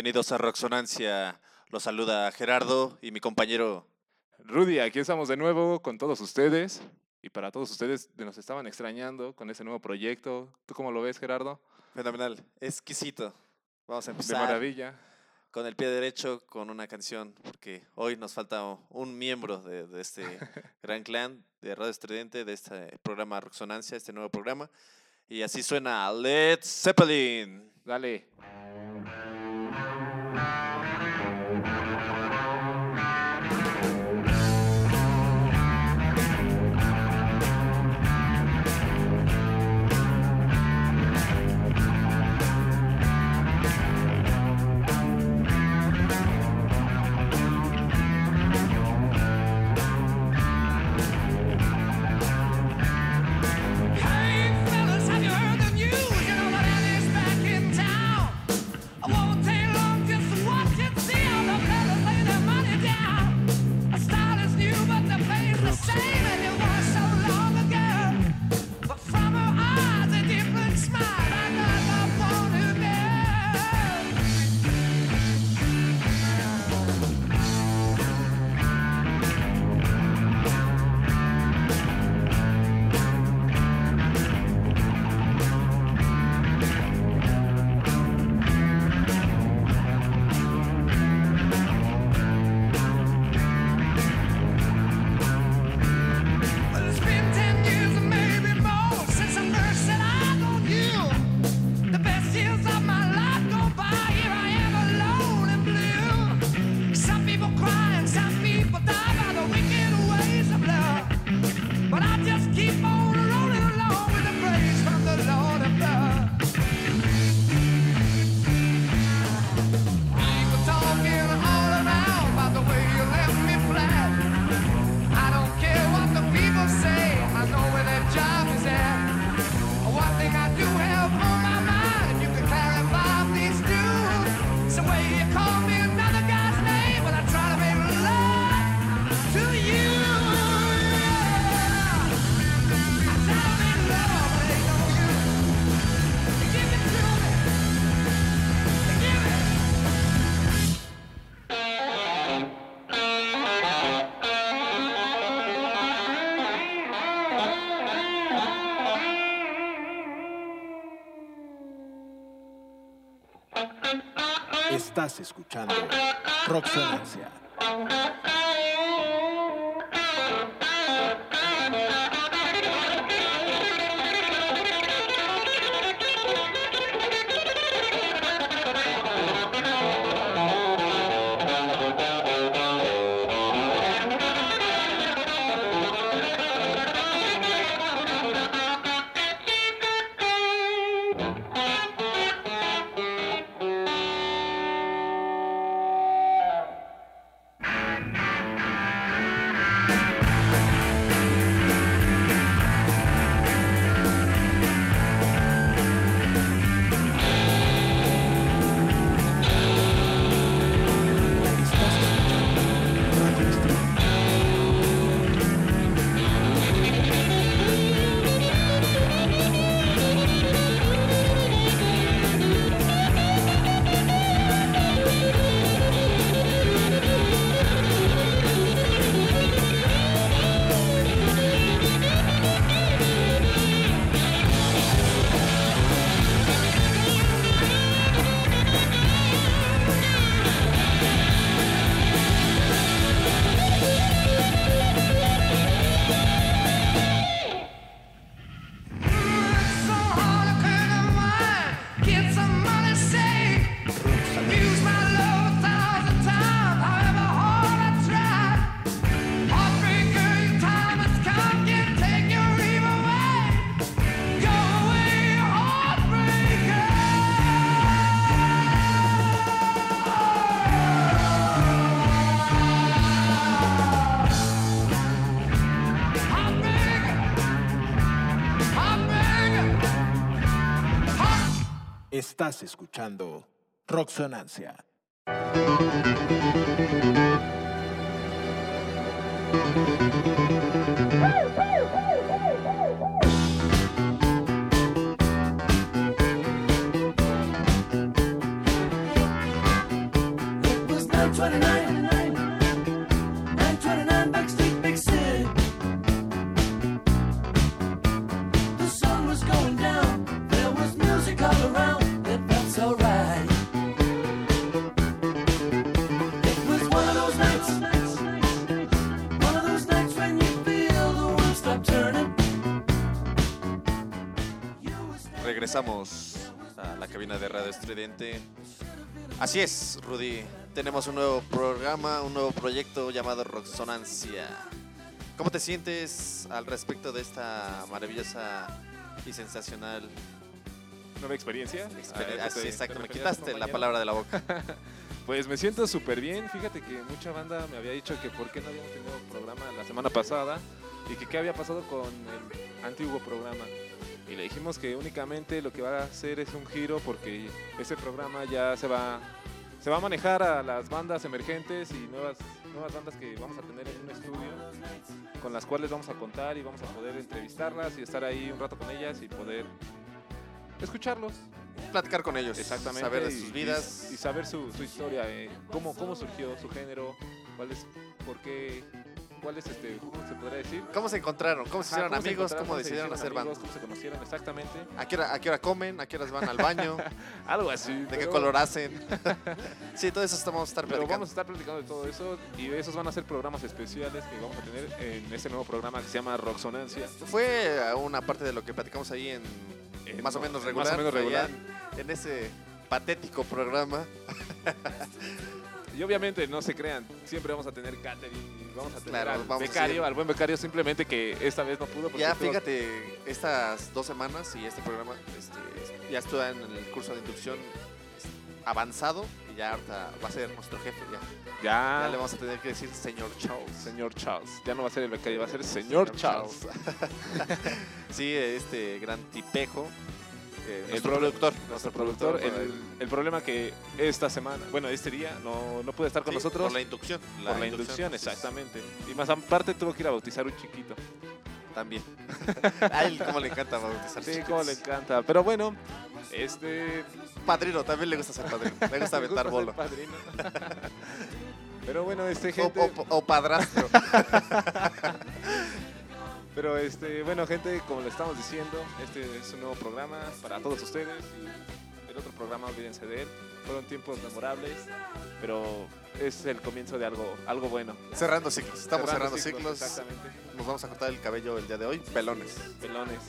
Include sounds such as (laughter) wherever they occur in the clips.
bienvenidos a Roxonancia. Los saluda Gerardo y mi compañero Rudy. Aquí estamos de nuevo con todos ustedes y para todos ustedes que nos estaban extrañando con ese nuevo proyecto. ¿Tú cómo lo ves, Gerardo? Fenomenal, exquisito. Vamos a empezar. De maravilla. Con el pie derecho, con una canción, porque hoy nos falta un miembro de, de este (laughs) gran clan de Radio Estudiante, de este programa Roxonancia, este nuevo programa. Y así suena Led Zeppelin. Dale. Thank you. escuchando. Rock Estás escuchando Roxonancia. Regresamos a la cabina de Radio Estridente. Así es, Rudy. Tenemos un nuevo programa, un nuevo proyecto llamado Roxonancia. ¿Cómo te sientes al respecto de esta maravillosa y sensacional ¿Nueva experiencia? Ah, ¿te- Así, te exacto, me quitaste la palabra de la boca. (laughs) Pues me siento súper bien. Fíjate que mucha banda me había dicho que por qué no habíamos tenido programa la semana pasada y que qué había pasado con el antiguo programa. Y le dijimos que únicamente lo que va a hacer es un giro porque ese programa ya se va, se va a manejar a las bandas emergentes y nuevas, nuevas bandas que vamos a tener en un estudio con las cuales vamos a contar y vamos a poder entrevistarlas y estar ahí un rato con ellas y poder escucharlos. Platicar con ellos. Exactamente. Saber de sus y- vidas. Y, saber su, su historia, eh, cómo, cómo surgió su género, cuál es, por qué, cuál es este, ¿cómo se podría decir? ¿Cómo se encontraron? ¿Cómo se Ajá, hicieron se amigos? encontraron, ¿Cómo se decidieron hacer amigos, banda? ¿Cómo se conocieron exactamente? ¿A qué, hora, ¿A qué hora comen? ¿A qué horas van al (laughs) baño? Algo así. ¿De qué pero- color hacen? (laughs) sí, todo eso estamos a estar Pero platicando. vamos a estar platicando de todo eso y esos van a ser programas especiales que vamos a tener en este nuevo programa que se llama Roxonancia. Fue una parte de lo que platicamos ahí en En- más o menos más o regular. menos regular. En, en ese patético programa. Y obviamente no se crean, siempre vamos a tener catering vamos a tener Claro, al vamos becario, al buen becario, simplemente que esta vez no pudo. porque Ya estuvo- fíjate, estas dos semanas y este programa este, ya estuve en el curso de inducción avanzado y ya ahorita va a ser nuestro jefe. Ya, Ya, ya le vamos a tener que decir señor Charles. señor Charles. Ya no va a ser el becario, va a ser señor, Charles. (laughs) sí, este gran tipejo. Eh, El nuestro pro- productor. Nuestro productor, el, el problema que esta semana, bueno, este día no, no puede estar con sí, nosotros Por la inducción. por la inducción, exactamente. Y más aparte tuvo que ir a bautizar un chiquito. También. (laughs) a él como le encanta bautizar. Sí, como le encanta. Pero bueno, este... Padrino, también le gusta ser padrino. Le gusta (laughs) aventar ser bolo. padrino. (laughs) Pero bueno, este O, gente... o- o padrastro. Pero este, bueno, gente, como le estamos diciendo, este es un nuevo programa para todos ustedes. El otro programa, olvídense de él. Fueron tiempos memorables, pero es el comienzo de algo, algo bueno. cerrando ciclos. Estamos cerrando, ciclos. Exactamente. Nos vamos a cortar el cabello el día de hoy. Pelones. Pelones.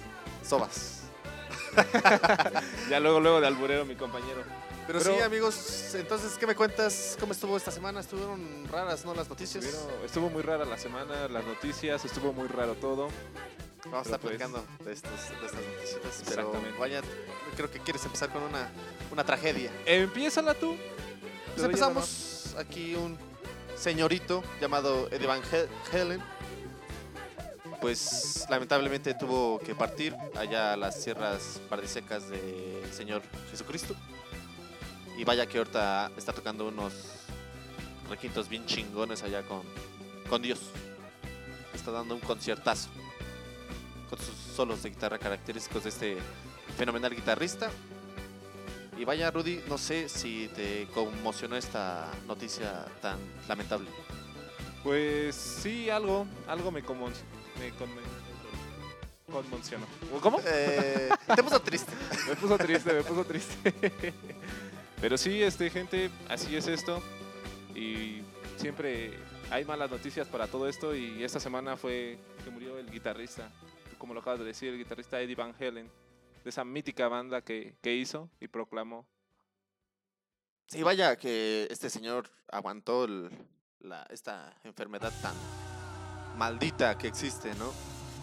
Sobas. (laughs) Ya luego, luego de alburero, mi compañero. Pero, Pero- sí, amigos, entonces, ¿qué me cuentas? ¿Cómo estuvo esta semana? ¿Estuvieron raras, no, las noticias? Estuvieron- estuvo muy rara la semana, las noticias, estuvo muy raro todo. Vamos a estar pues- platicando de, estos, de estas noticias. Pero vaya, creo que quieres empezar con una, una tragedia. Empiézala tú. Pues empezamos aquí un señorito llamado Van Hel- Helen. Pues lamentablemente tuvo que partir allá a las sierras paradisecas del Señor Jesucristo. Y vaya que ahorita está tocando unos requintos bien chingones allá con, con Dios. Está dando un conciertazo. Con sus solos de guitarra característicos de este fenomenal guitarrista. Y vaya, Rudy, no sé si te conmocionó esta noticia tan lamentable. Pues sí, algo, algo me, conmon- me conmen- conmocionó. ¿Cómo? Eh, te puso triste. (laughs) Me puso triste, me puso triste. Pero sí, este, gente, así es esto. Y siempre hay malas noticias para todo esto. Y esta semana fue que murió el guitarrista, como lo acabas de decir, el guitarrista Eddie Van Halen, de esa mítica banda que, que hizo y proclamó. Sí, vaya que este señor aguantó el- la, esta enfermedad tan maldita que existe, ¿no?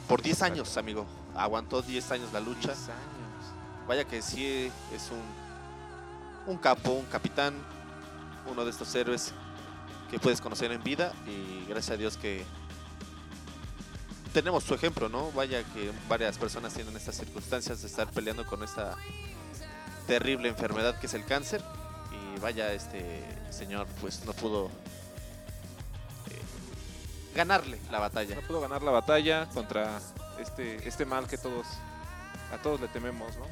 Por 10 años, amigo. Aguantó 10 años la lucha. 10 años. Vaya que sí es un, un capo, un capitán, uno de estos héroes que puedes conocer en vida y gracias a Dios que tenemos su ejemplo, ¿no? Vaya que varias personas tienen estas circunstancias de estar peleando con esta terrible enfermedad que es el cáncer. Y vaya, este señor pues no pudo ganarle la batalla. No pudo ganar la batalla contra este, este mal que todos, a todos le tememos, ¿no?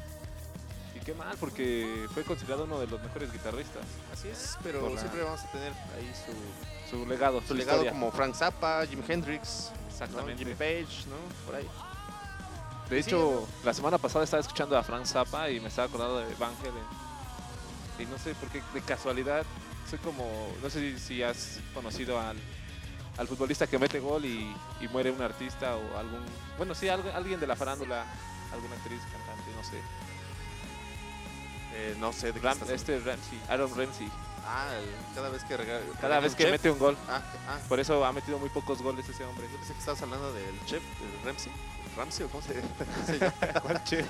Y qué mal, porque fue considerado uno de los mejores guitarristas. Así es, pero la- siempre vamos a tener ahí su, Su legado, su su legado historia. como Frank Zappa, Jim Hendrix, ¿no? Exactamente. Jimmy Page, ¿no? Por ahí. De Sí, hecho, la semana pasada estaba escuchando a Frank Zappa y me estaba acordando de Van Halen. Y no sé por qué, de casualidad, soy como, no sé si has conocido al, al futbolista que mete gol y, y muere un artista o algún, bueno, sí, algo- alguien de la farándula, alguna actriz, cantante, no sé. Eh, no sé de Ram- este Ramsey, Aaron Ramsey, Ah, el- cada vez que rega- cada vez que chef. mete un gol, Ah, ah, por eso ha metido muy pocos goles ese hombre. yo pensé que estabas hablando del chef, del Ramsey. ¿Ramsey o cómo se, cómo se llama? ¿Cuál chef?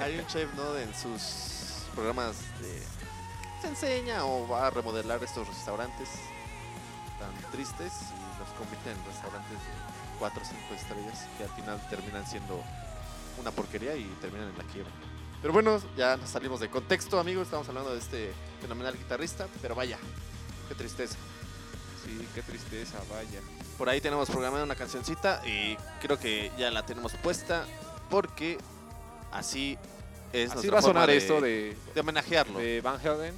Hay un chef, ¿no? En sus programas de... Se enseña o va a remodelar estos restaurantes tan tristes y los convierte en restaurantes de 4 o 5 estrellas que al final terminan siendo una porquería y terminan en la quiebra. Pero bueno, ya nos salimos de contexto, amigos. Estamos hablando de este fenomenal guitarrista, pero vaya, qué tristeza. Sí, qué tristeza, vaya. Por ahí tenemos programada una cancioncita y creo que ya la tenemos puesta porque así es Así va a sonar de, esto de, de homenajearlo. de Van Halen,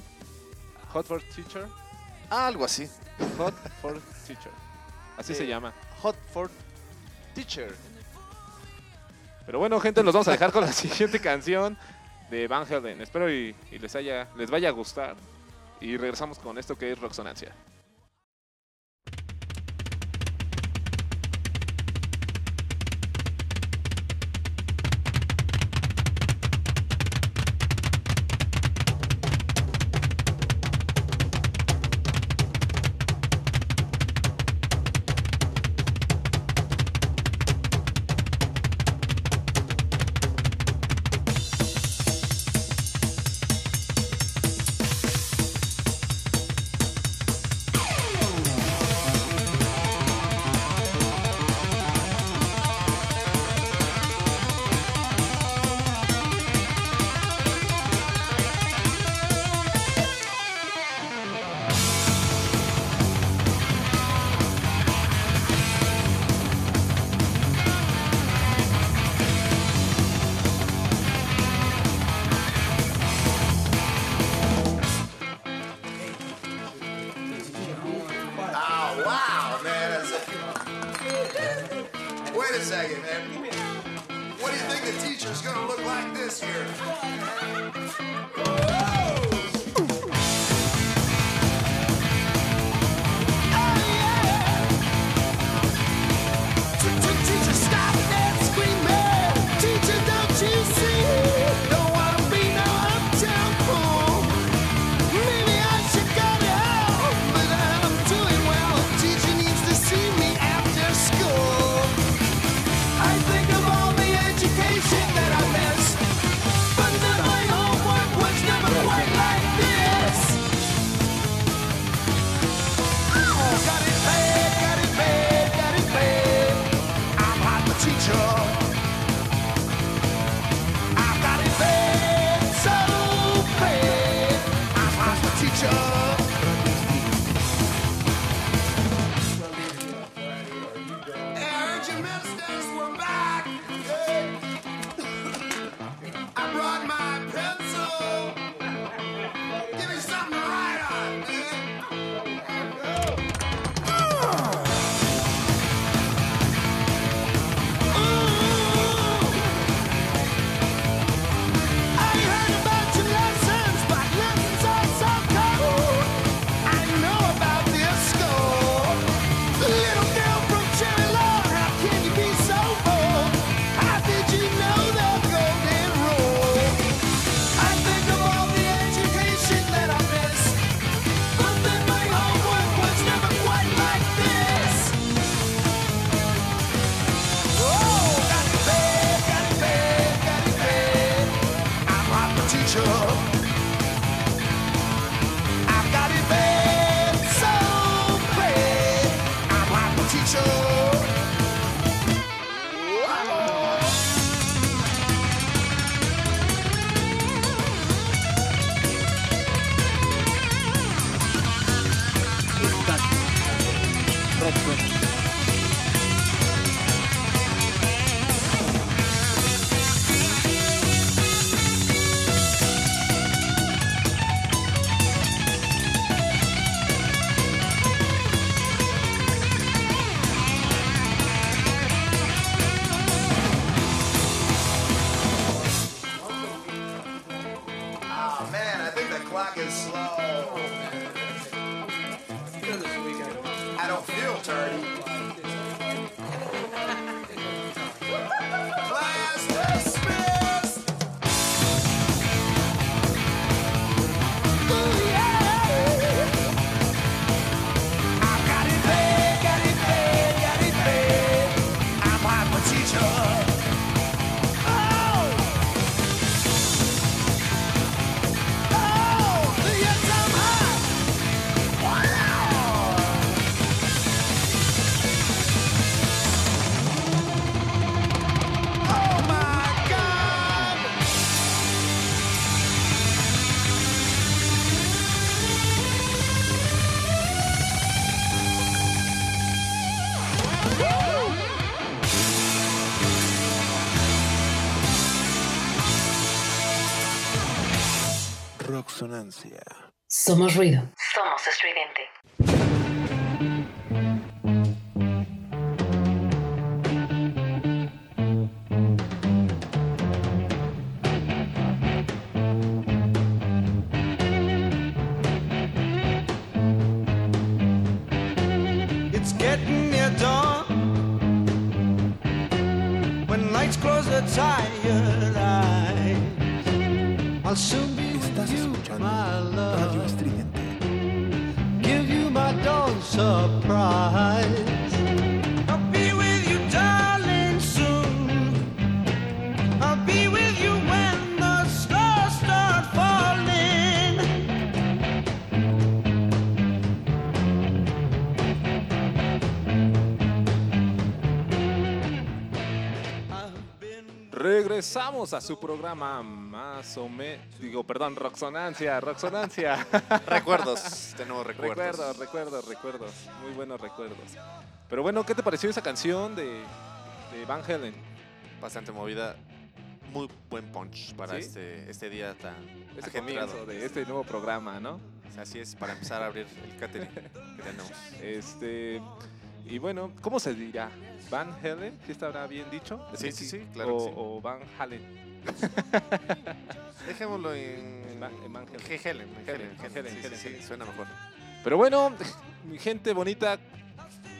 Hot for Teacher. Algo así. Hot for Teacher. Así Sí. se llama. Hot for Teacher. Pero bueno, gente, los vamos a dejar con la (laughs) siguiente canción de Van Halen. Espero y, y les haya les vaya a gustar. Y regresamos con esto que es Roxonancia. Somos ruido. Estás escuchando Radio. Estridente. Give you my dawn surprise. I'll be with you, darling, soon. I'll be with you when the stars start falling. I've been Regresamos a su programa más o menos. Digo, perdón, Roxonancia, Roxonancia. (laughs) Recuerdos, tenemos recuerdos. recuerdos, recuerdos, recuerdos. Muy buenos recuerdos. Pero bueno, ¿qué te pareció esa canción de, de Van Halen? Bastante movida. Muy buen punch para ¿Sí? este, este día tan Este comienzo de este nuevo programa, ¿no? Así es, para empezar a abrir el catering que tenemos. Este. Y bueno, ¿cómo se dirá? ¿Van Halen? ¿Sí estará bien dicho? Sí, sí, sí, claro O, que sí. o Van Halen. (laughs) Dejémoslo en... En. Helen, en Helen, sí, suena mejor. Pero bueno, (laughs) mi gente bonita,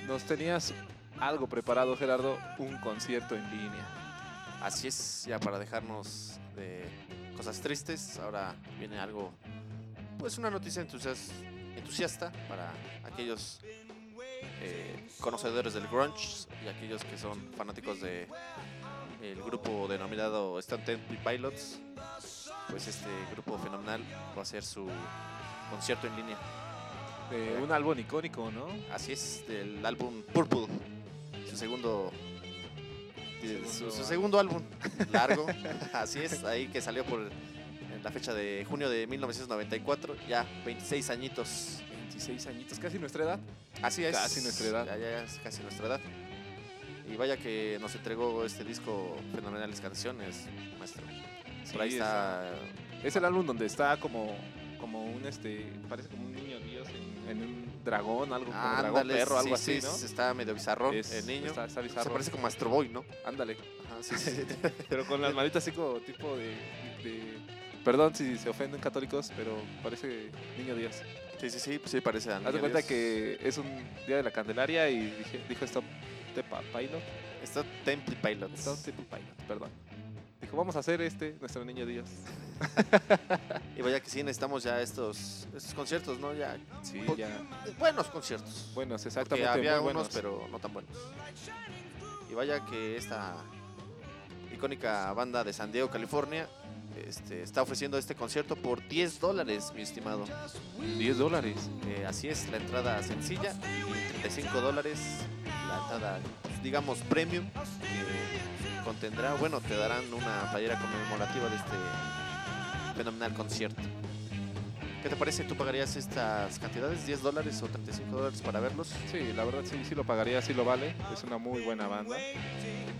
nos tenías algo preparado, Gerardo, un concierto en línea. Así es, ya para dejarnos de cosas tristes, ahora viene algo, pues una noticia entusias- entusiasta para aquellos eh, conocedores del grunge y aquellos que son fanáticos de el grupo denominado Temple Pilots. Pues este grupo fenomenal va a hacer su concierto en línea. De un álbum icónico, ¿no? Así es, del álbum Purple, su segundo, su, su segundo álbum largo. (laughs) Así es, ahí que salió por en la fecha de junio de 1994, ya 26 añitos. 26 añitos, casi nuestra edad. Así es. Casi nuestra edad. Ya, ya, ya es casi nuestra edad. Y vaya que nos entregó este disco fenomenales canciones, maestro. Por ahí Sí, está. Es el álbum donde está como, como un, este, parece como un niño dios en, en un dragón, algo como dragón Ándale, perro, algo sí, así, sí, ¿no? Está medio bizarrón Es- el niño. Está, está Se bizarro. parece como Astro Boy, ¿no? Ándale. Ajá, sí, (laughs) sí, sí. Pero con las manitas así como tipo de, de- Perdón si se ofenden católicos, pero parece niño Dios. Sí, sí, sí, sí, parece a Haz de cuenta Dios. que es un día de la Candelaria y dije, dijo Stop Tepa Pilot. Está Temple Pilots. Stop Tepa Pilot, perdón. Dijo, vamos a hacer este, nuestro niño Dios. (laughs) Y vaya que sí, necesitamos ya estos, estos conciertos, ¿no? Ya Sí, Po- ya. buenos conciertos. Buenos, Porque exactamente. había muy unos, buenos. pero no tan buenos. Y vaya que esta icónica banda de San Diego, California, este, está ofreciendo este concierto por 10 dólares, mi estimado. 10 dólares. Eh, así es, la entrada sencilla y 35 dólares la entrada, pues, digamos, premium, que contendrá, bueno, te darán una playera conmemorativa de este fenomenal concierto. ¿Qué te parece? ¿Tú pagarías estas cantidades, 10 dólares o 35 dólares para verlos? Sí, la verdad sí, sí lo pagaría, sí lo vale. Es una muy buena banda.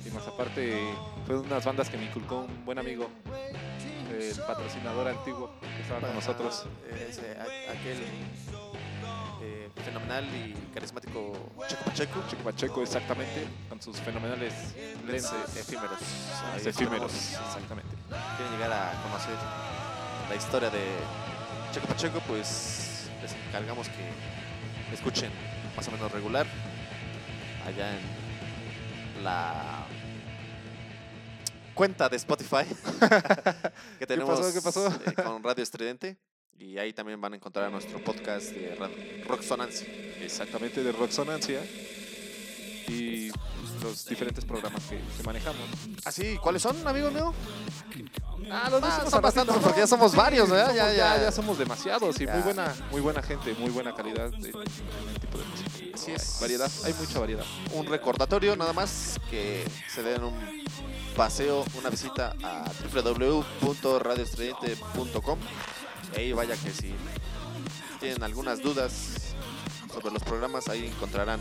Y más aparte, fue de unas bandas que me inculcó un buen amigo, el patrocinador antiguo que estaba con nosotros. Ese, a- aquel eh, fenomenal y carismático Checo Pacheco. Chico Pacheco, exactamente, con sus fenomenales Lentes efímeros. Ahí efímeros. Exactamente. Quieren llegar a conocer la historia de Checo Pacheco, pues les encargamos que escuchen más o menos regular allá en la cuenta de Spotify (laughs) que tenemos pasó? ¿Qué pasó? eh, (laughs) con Radio Estridente y ahí también van a encontrar nuestro podcast de Rocksonancia. Exactamente, de Rocksonancia. Y los diferentes programas que, que manejamos. Ah, sí, ¿cuáles son, amigo mío? Ah, los Ah, son bastantes, porque ya somos varios, ¿verdad? Somos- Ya, ya, ya. ya somos demasiados y Ya. muy buena, muy buena gente, muy buena calidad de, de tipo de música. Así es. Variedad, hay mucha variedad. un recordatorio nada más que se den un paseo, una visita a www.radioestridente.com y ahí vaya que si tienen algunas dudas sobre los programas ahí encontrarán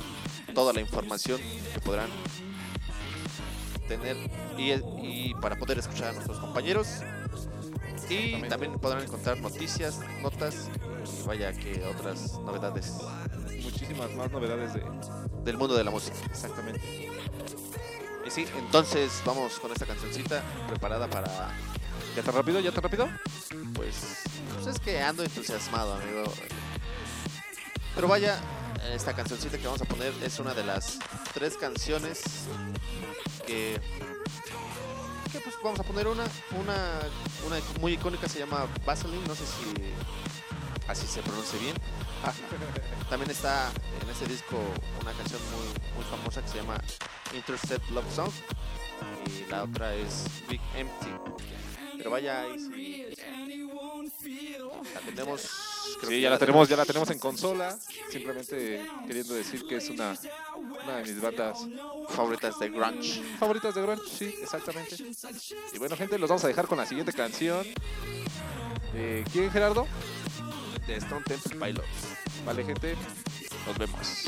toda la información que podrán tener y, y para poder escuchar a nuestros compañeros y también podrán encontrar noticias, notas y vaya que otras novedades Muchísimas más novedades de. del mundo de la música. Exactamente. Y sí, entonces vamos con esta cancioncita preparada para, ¿Ya tan rápido? ¿Ya tan rápido? pues, pues es que ando entusiasmado, amigo. Pero vaya, esta cancioncita que vamos a poner es una de las tres canciones que, que pues vamos a poner una, una, una muy icónica se llama Vaseline, no sé si así se pronuncia bien. (laughs) También está en este disco una canción muy, muy famosa que se llama Intercept Love Song y la otra es Big Empty. Pero vaya, ahí sí. La tenemos. Creo que Sí, ya la tenemos, ya la tenemos en consola. Simplemente queriendo decir que es una, una de mis bandas favoritas de grunge. favoritas de grunge, sí, exactamente. Y bueno, gente, los vamos a dejar con la siguiente canción. Eh, ¿Quién, Gerardo? De Stone Temple Pilots. Vale, gente, nos vemos.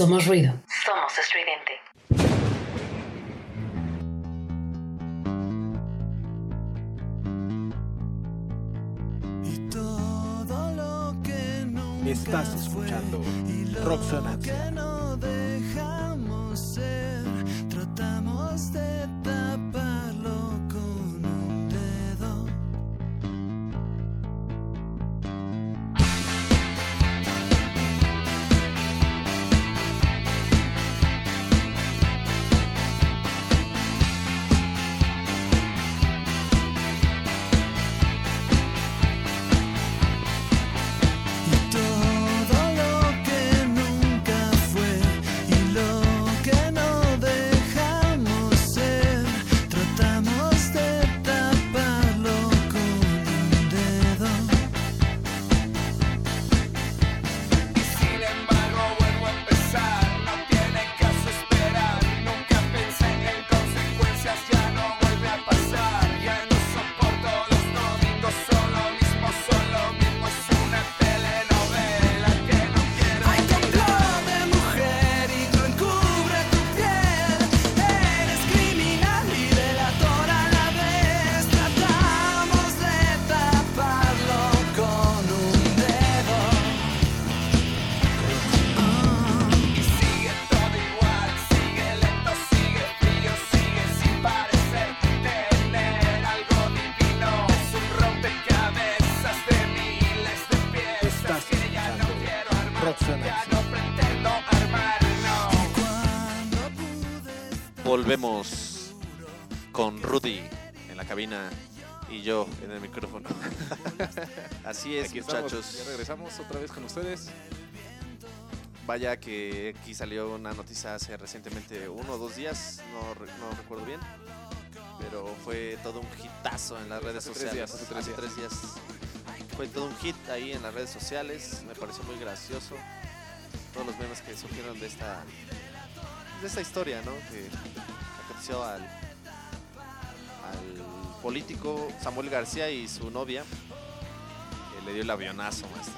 Somos ruido. Volvemos con Rudy en la cabina y yo en el micrófono. (laughs) Así es, Aquí estamos, muchachos. ya regresamos otra vez con ustedes. Vaya que aquí salió una noticia hace recientemente uno o dos días, no, no recuerdo bien, pero fue todo un hitazo en las redes Hace tres sociales. días, hace tres días. tres días. Fue todo un hit ahí en las redes sociales, me pareció muy gracioso. Todos los memes que surgieron de esta, de esta historia, ¿no? Que aconteció al, al político Samuel García y su novia, que le dio el avionazo, maestro.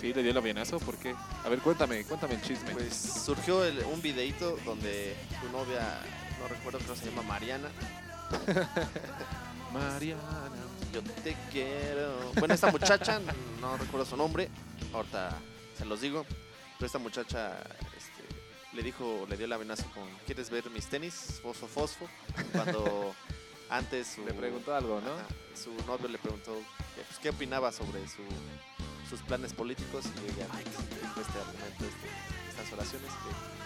Sí, le dio el avionazo, ¿por qué? A ver, cuéntame, cuéntame el chisme. Pues surgió el- un videito donde su novia, no recuerdo, creo que se llama Mariana. (laughs) Mariana. Yo te quiero. Bueno, esta muchacha, (laughs) no recuerdo su nombre, ahorita se los digo. Pero esta muchacha le dijo, le dio el amenaza con: ¿Quieres ver mis tenis? Fosfo, fosfo. Cuando (laughs) antes su, Le preguntó algo, ¿no? Ajá, su novio le preguntó pues, qué opinaba sobre su, sus planes políticos y ella pues, este argumento, este- estas oraciones que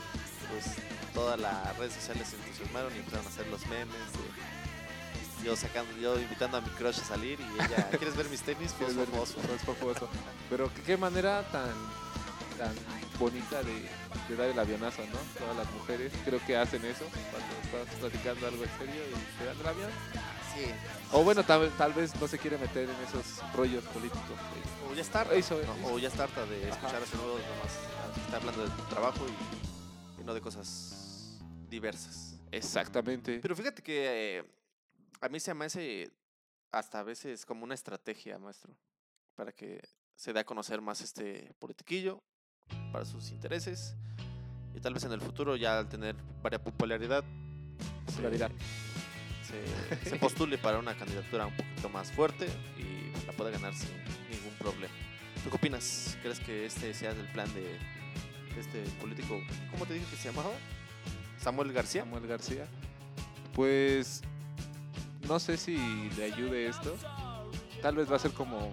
pues todas las redes sociales se entusiasmaron y empezaron a hacer los memes de yo sacando, yo invitando a mi crush a salir y ella, (laughs) ¿quieres ver mis tenis? ¿Quieres Fosfo, fosfo. Fosfo, fosfo. Pero qué manera tan, tan bonita de, de dar el avionazo, ¿no? Todas las mujeres creo que hacen eso cuando estás platicando algo en serio y te dan el avión. Sí. O bueno, tal, tal vez no se quiere meter en esos rollos políticos. O ya está harta, Eso, ¿no? eso. o ya está harta de escuchar su nuevo nomás está hablando de trabajo y, y no de cosas diversas. Exactamente. Pero fíjate que eh, a mí se me hace hasta a veces como una estrategia, maestro, para que se dé a conocer más este politiquillo para sus intereses y tal vez en el futuro ya al tener varias popularidad se- Popularidad. se, se postule para una candidatura un poquito más fuerte y la pueda ganar sin ningún problema. ¿Tú qué opinas? ¿Crees que este sea el plan de, de este político? ¿Cómo te dije que se llamaba? Samuel García. Samuel García. Pues no sé si le ayude esto. Tal vez va a ser como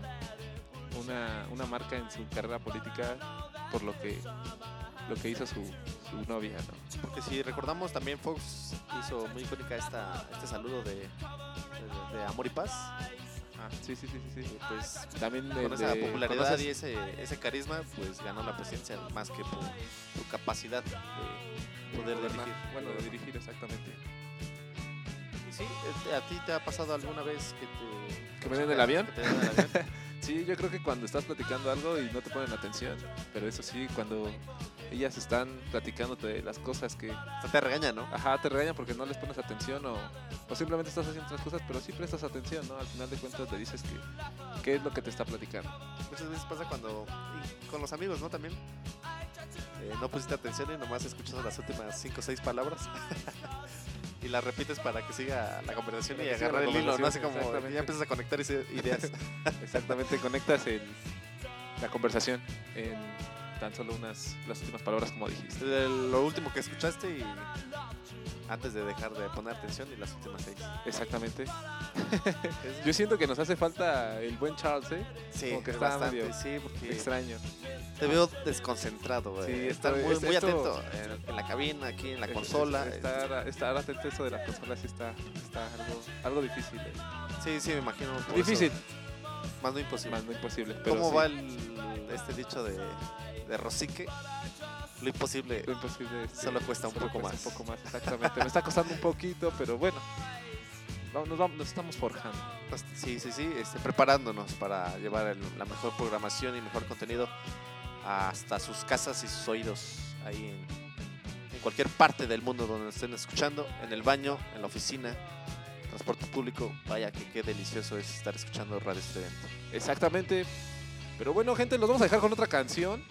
una, una marca en su carrera política por lo que lo que hizo su, su novia, ¿no? Porque si recordamos también Fox hizo muy icónica esta, este saludo de, de, de Amor y Paz. Ah, sí, sí, sí, sí, sí. Y pues También de, con esa de- popularidad y ese, ese carisma, pues ganó la presidencia más que por su capacidad de poder dirigir. Bueno, de dirigir exactamente. Y sí, este, ¿a ti te ha pasado alguna vez que te... ¿Que me den el avión? que te den el avión? (laughs) Sí, yo creo que cuando estás platicando algo y no te ponen atención, pero eso sí, cuando ellas están platicándote las cosas que, te regaña, ¿no? ajá, te regañan porque no les pones atención o, o simplemente estás haciendo otras cosas, pero sí prestas atención, ¿no? Al final de cuentas le dices que qué es lo que te está platicando. Muchas veces pasa cuando... con los amigos, ¿no? También. Eh, no pusiste atención y nomás escuchas las últimas 5 o 6 palabras. (laughs) y las repites para que siga la conversación Para y agarrar la el hilo, ¿no? Así como ya empiezas a conectar ideas. (laughs) Exactamente, conectas el, la conversación en tan solo unas las últimas palabras como dijiste. Lo último que escuchaste y antes de dejar de poner atención y las últimas seis. Exactamente. (laughs) (laughs) Yo siento que nos hace falta el buen Charles, ¿eh? Sí, Como que es está bastante, medio sí, porque Extraño. te veo desconcentrado, güey. Sí, estar esto- muy, es- muy esto- atento en, en la cabina, aquí en la Es- consola. es- Estar, estar atento eso de la consola sí está, está algo, algo difícil. ¿eh? Sí, sí, me imagino. Difícil, eso, Más no imposible. más no imposible. Pero ¿Cómo sí, va el, este dicho de, de Rosique? Lo imposible. lo imposible este, Solo cuesta un solo poco cuesta más. Un poco más, exactamente. Me está costando un poquito, pero bueno. No, Nos, vamos- nos estamos forjando. Sí, sí, sí, este, preparándonos para llevar el- la mejor programación y mejor contenido hasta sus casas y sus oídos ahí en, en cualquier parte del mundo donde nos estén escuchando, en el baño, en la oficina, transporte público. Vaya que qué delicioso es estar escuchando Radio Estridente. Exactamente. Pero bueno, gente, los vamos a dejar con otra canción.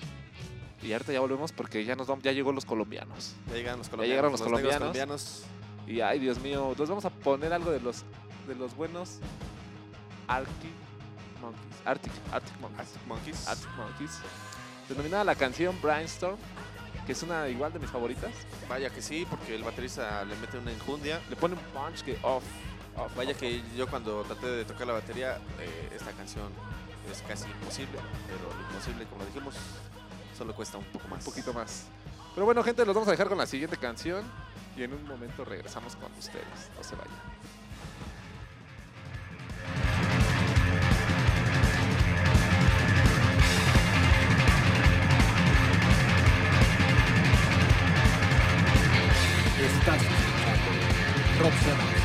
Y ahorita ya volvemos porque ya nos vamos, ya llegó los colombianos. Ya llegaron los Ya colombianos. llegaron los colombianos. colombianos. Y ay, Dios mío, los vamos a poner algo de los de los buenos Arctic Monkeys. Arctic, Arctic Monkeys. Arctic Monkeys. Arctic Monkeys. Denominada la canción Brainstorm, que es una igual de mis favoritas. Vaya que sí, porque el baterista le mete una enjundia. Le pone un punch que off. off Vaya off. que yo cuando traté de tocar la batería, eh, esta canción es casi imposible, pero imposible, como dijimos, solo cuesta un poco más. un poquito más. Pero bueno, gente, los vamos a dejar con la siguiente canción y en un momento regresamos con ustedes. No se vayan. Estás escuchando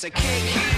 It's a kick.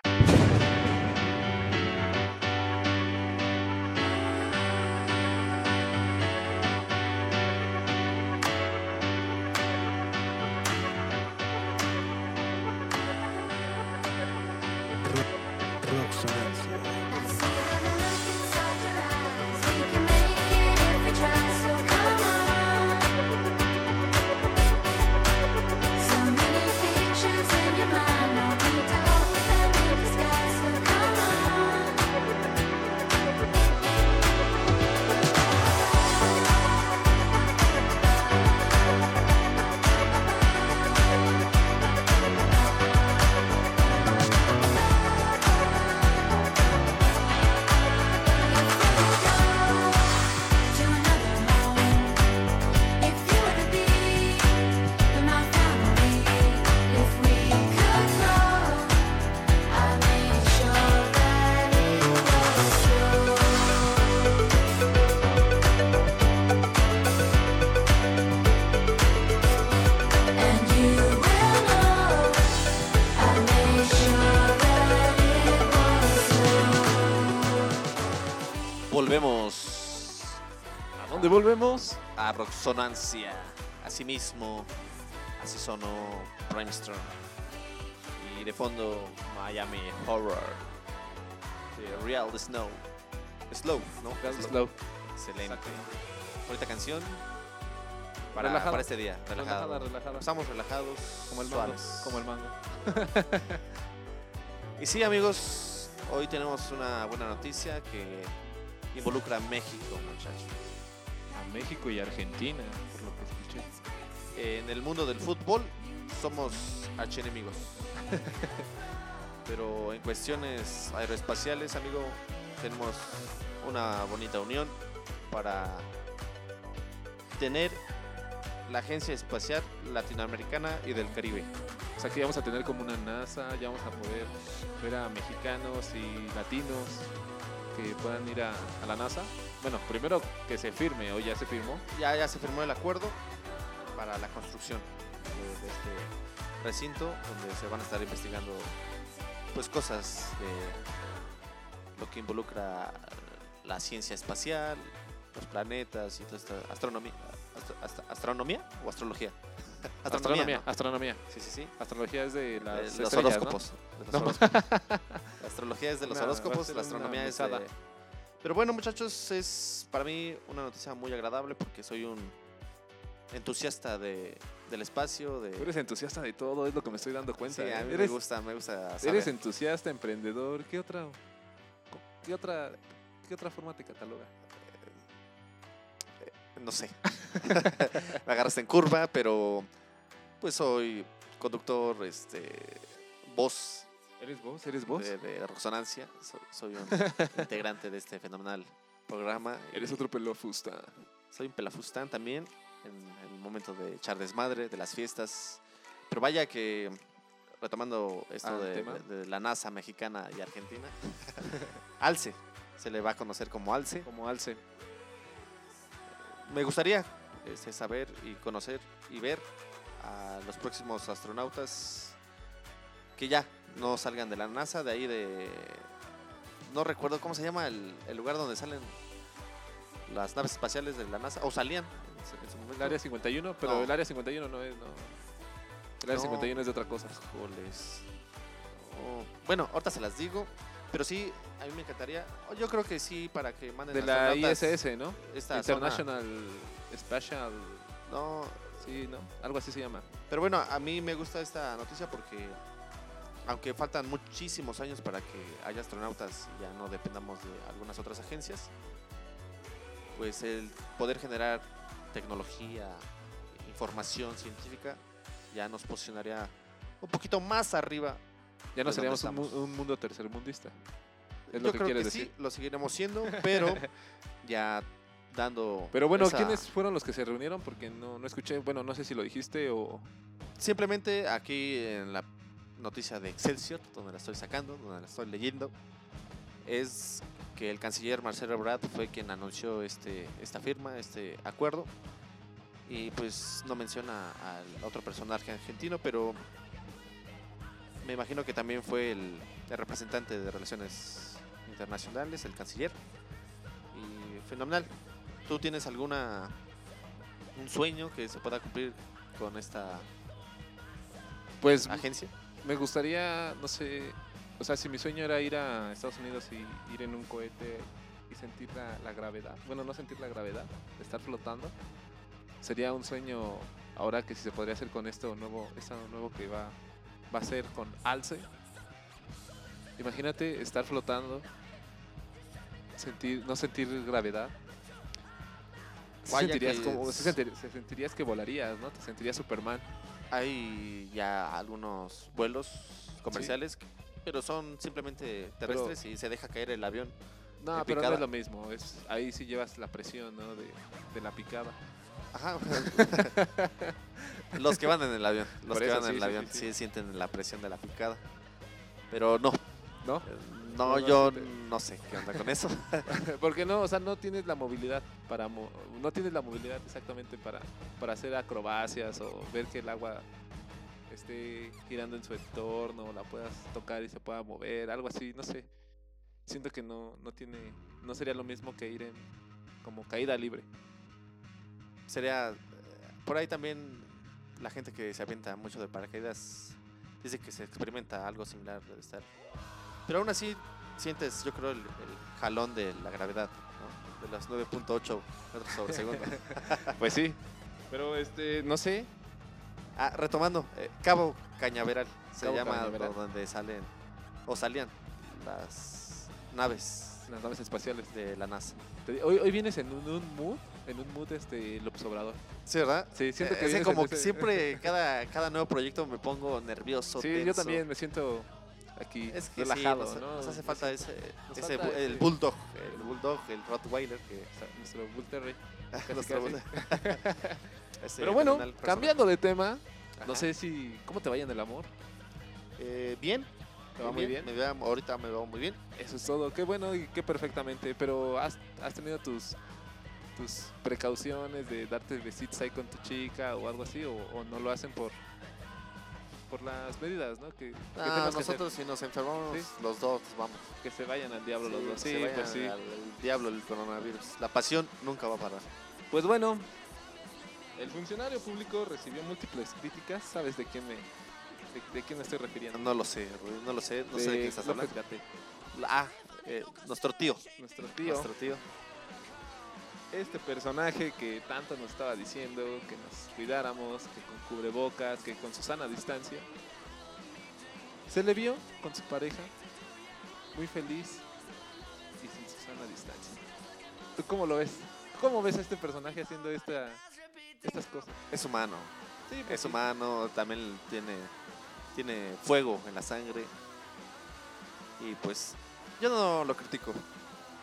Volvemos? a Roxonancia. Asimismo, así sonó Primestone. Y de fondo, Miami Horror. De Real Snow. Slow, ¿no? Slow. Excelente. Exacto. Bonita canción. Para, Relajada. para este día. Relajado. Relajada, relajada. Estamos relajados. Como el mango. suaves. Como el mango. (laughs) Y sí, amigos, hoy tenemos una buena noticia que involucra a México, muchachos. México y Argentina, por lo que escuché. En el mundo del fútbol somos archienemigos. (laughs) Pero en cuestiones aeroespaciales, amigo, tenemos una bonita unión para tener la Agencia Espacial Latinoamericana y del Caribe. O sea que vamos a tener como una NASA, ya vamos a poder ver a mexicanos y latinos que puedan ir a, la NASA. Bueno, primero que se firme o ya se firmó. Ya, ya se firmó el acuerdo para la construcción de, este recinto donde se van a estar investigando pues cosas de lo que involucra la ciencia espacial, los planetas y toda esta astronomía. astro- ast- ¿Astronomía o astrología? (laughs) Astronomía, ¿no? astronomía. Sí, sí, sí. Astrología es de las Eh, los ¿no? horóscopos. de los No. horóscopos. (laughs) La astrología es de los a horóscopos, la astronomía es de... Pero bueno, muchachos, es para mí una noticia muy agradable porque soy un entusiasta de, del espacio, de... Tú eres entusiasta de todo, es lo que me estoy dando cuenta. Sí, ¿eh? a mí me eres, gusta, me gusta eres saber. entusiasta, emprendedor. ¿Qué otra, qué otra, qué otra forma te cataloga? No sé. (laughs) me agarraste en curva, pero pues soy conductor, este, voz ¿Eres vos? ¿Eres vos? de, de resonancia. Soy, soy un (laughs) integrante de este fenomenal programa. Eres otro pelofusta. Soy un pelafustán también en el momento de echar desmadre, de las fiestas. Pero vaya que, retomando esto de- de la NASA mexicana y argentina, (laughs) Alce, se le va a conocer como Alce. Como alce. Me gustaría este, saber y conocer y ver a los próximos astronautas que ya no salgan de la NASA, de ahí de... No recuerdo cómo se llama el, el lugar donde salen las naves espaciales de la NASA, o salían en su- en su momento. El área 51, pero No. el área 51 no es. No. El área No. 51 es de otra cosa. Híjoles. Oh, Bueno, ahorita se las digo, pero sí, a mí me encantaría, yo creo que sí, para que manden De la ISS, ¿no? esta zona. International Special. No, Sí, ¿no? Algo así se llama. Pero bueno, a mí me gusta esta noticia porque aunque faltan muchísimos años para que haya astronautas y ya no dependamos de algunas otras agencias, pues el poder generar tecnología, información científica, ya nos posicionaría un poquito más arriba. Ya no ¿De seríamos un, un mundo tercermundista. Es Yo lo que creo quieres que decir. sí, lo seguiremos siendo, pero (laughs) ya dando... Pero bueno, esa- ¿quiénes fueron los que se reunieron? Porque no, no escuché, bueno, no sé si lo dijiste o... Simplemente aquí en la noticia de Excelsior, donde la estoy sacando, donde la estoy leyendo, es que el canciller Marcelo Ebrard fue quien anunció este, esta firma, este acuerdo, y pues no menciona al otro personaje argentino, pero me imagino que también fue el, el representante de Relaciones Internacionales, el canciller, y fenomenal. ¿Tú tienes alguna un sueño que se pueda cumplir con esta Pues agencia? me gustaría, no sé, o sea, si mi sueño era ir a Estados Unidos y ir en un cohete y sentir la, la gravedad, bueno, no sentir la gravedad, estar flotando, sería un sueño ahora que si se podría hacer con esto nuevo, esto nuevo que va, va a ser con Alce. Imagínate estar flotando, sentir, no sentir gravedad. Sí Vaya sentirías que como, sí es- sentir- se sentirías que volarías, ¿no? Te sentirías Superman. Hay ya algunos vuelos comerciales, pero son simplemente terrestres y se deja caer el avión. No, pero no picada. es lo mismo. Es, ahí sí llevas la presión, ¿no? De, de la picada. Ajá. (laughs) los que van en el avión, los Por que van en el avión sí, sienten la presión de la picada. Pero no, ¿No? eh, no, yo no sé qué onda con eso. (laughs) Porque no, o sea, no tienes la movilidad para mo- no tienes la movilidad exactamente para, para hacer acrobacias o ver que el agua esté girando en su entorno, la puedas tocar y se pueda mover, algo así, no sé. Siento que no, no tiene, no sería lo mismo que ir en como caída libre. Sería... eh, Por ahí también la gente que se avienta mucho de paracaídas dice que se experimenta algo similar de estar. Pero aún así sientes, yo creo, el, el jalón de la gravedad, ¿no? De los 9.8 metros sobre segundo. (laughs) Pues sí. Pero este, no sé. Ah, retomando, eh, Cabo Cañaveral se Cabo llama Cañaveral. donde salen o salían las naves Las naves espaciales. de la NASA. Hoy, hoy vienes en un, un mood, en un mood este López Obrador. Sí, ¿verdad? Sí, siento Eh, que es vienes como que siempre (laughs) cada, cada nuevo proyecto me pongo nervioso. Sí, yo también me siento aquí Es que relajado, sí, nos, ¿no? nos hace falta ese, nos ese falta el bulldog, el bulldog, el rottweiler que O sea, nuestro Bull (laughs) (laughs) ese Pero bueno, cambiando de tema, no sé si. ¿Cómo te vaya en el amor? Eh, bien, ¿Te va muy bien? Me va, ahorita me va muy bien. Eso es todo. Qué bueno y qué perfectamente. Pero has, has tenido tus precauciones de darte besitos ahí con tu chica o algo así o, o no lo hacen por por las medidas, ¿no? Que, Ah, tengas que nosotros si nos enfermamos Sí. los dos vamos. que se vayan al diablo los Sí, dos. se Sí, vayan pues sí. al- al diablo el coronavirus. La pasión nunca va a parar. Pues bueno, el funcionario público recibió múltiples críticas. ¿Sabes de quién me de, de quién me estoy refiriendo? No lo sé, no lo sé, no sé de De qué estás hablando. Ah, eh, nuestro tío. nuestro tío. Nuestro tío. Este personaje que tanto nos estaba diciendo que nos cuidáramos, que con cubrebocas, que con su sana distancia. Se le vio con su pareja, muy feliz y sin su sana distancia. ¿Tú cómo lo ves? ¿Cómo ves a este personaje haciendo esta, estas cosas? Es humano. Sí, pues Es sí. humano, también tiene, tiene fuego en la sangre. Y pues yo no lo critico.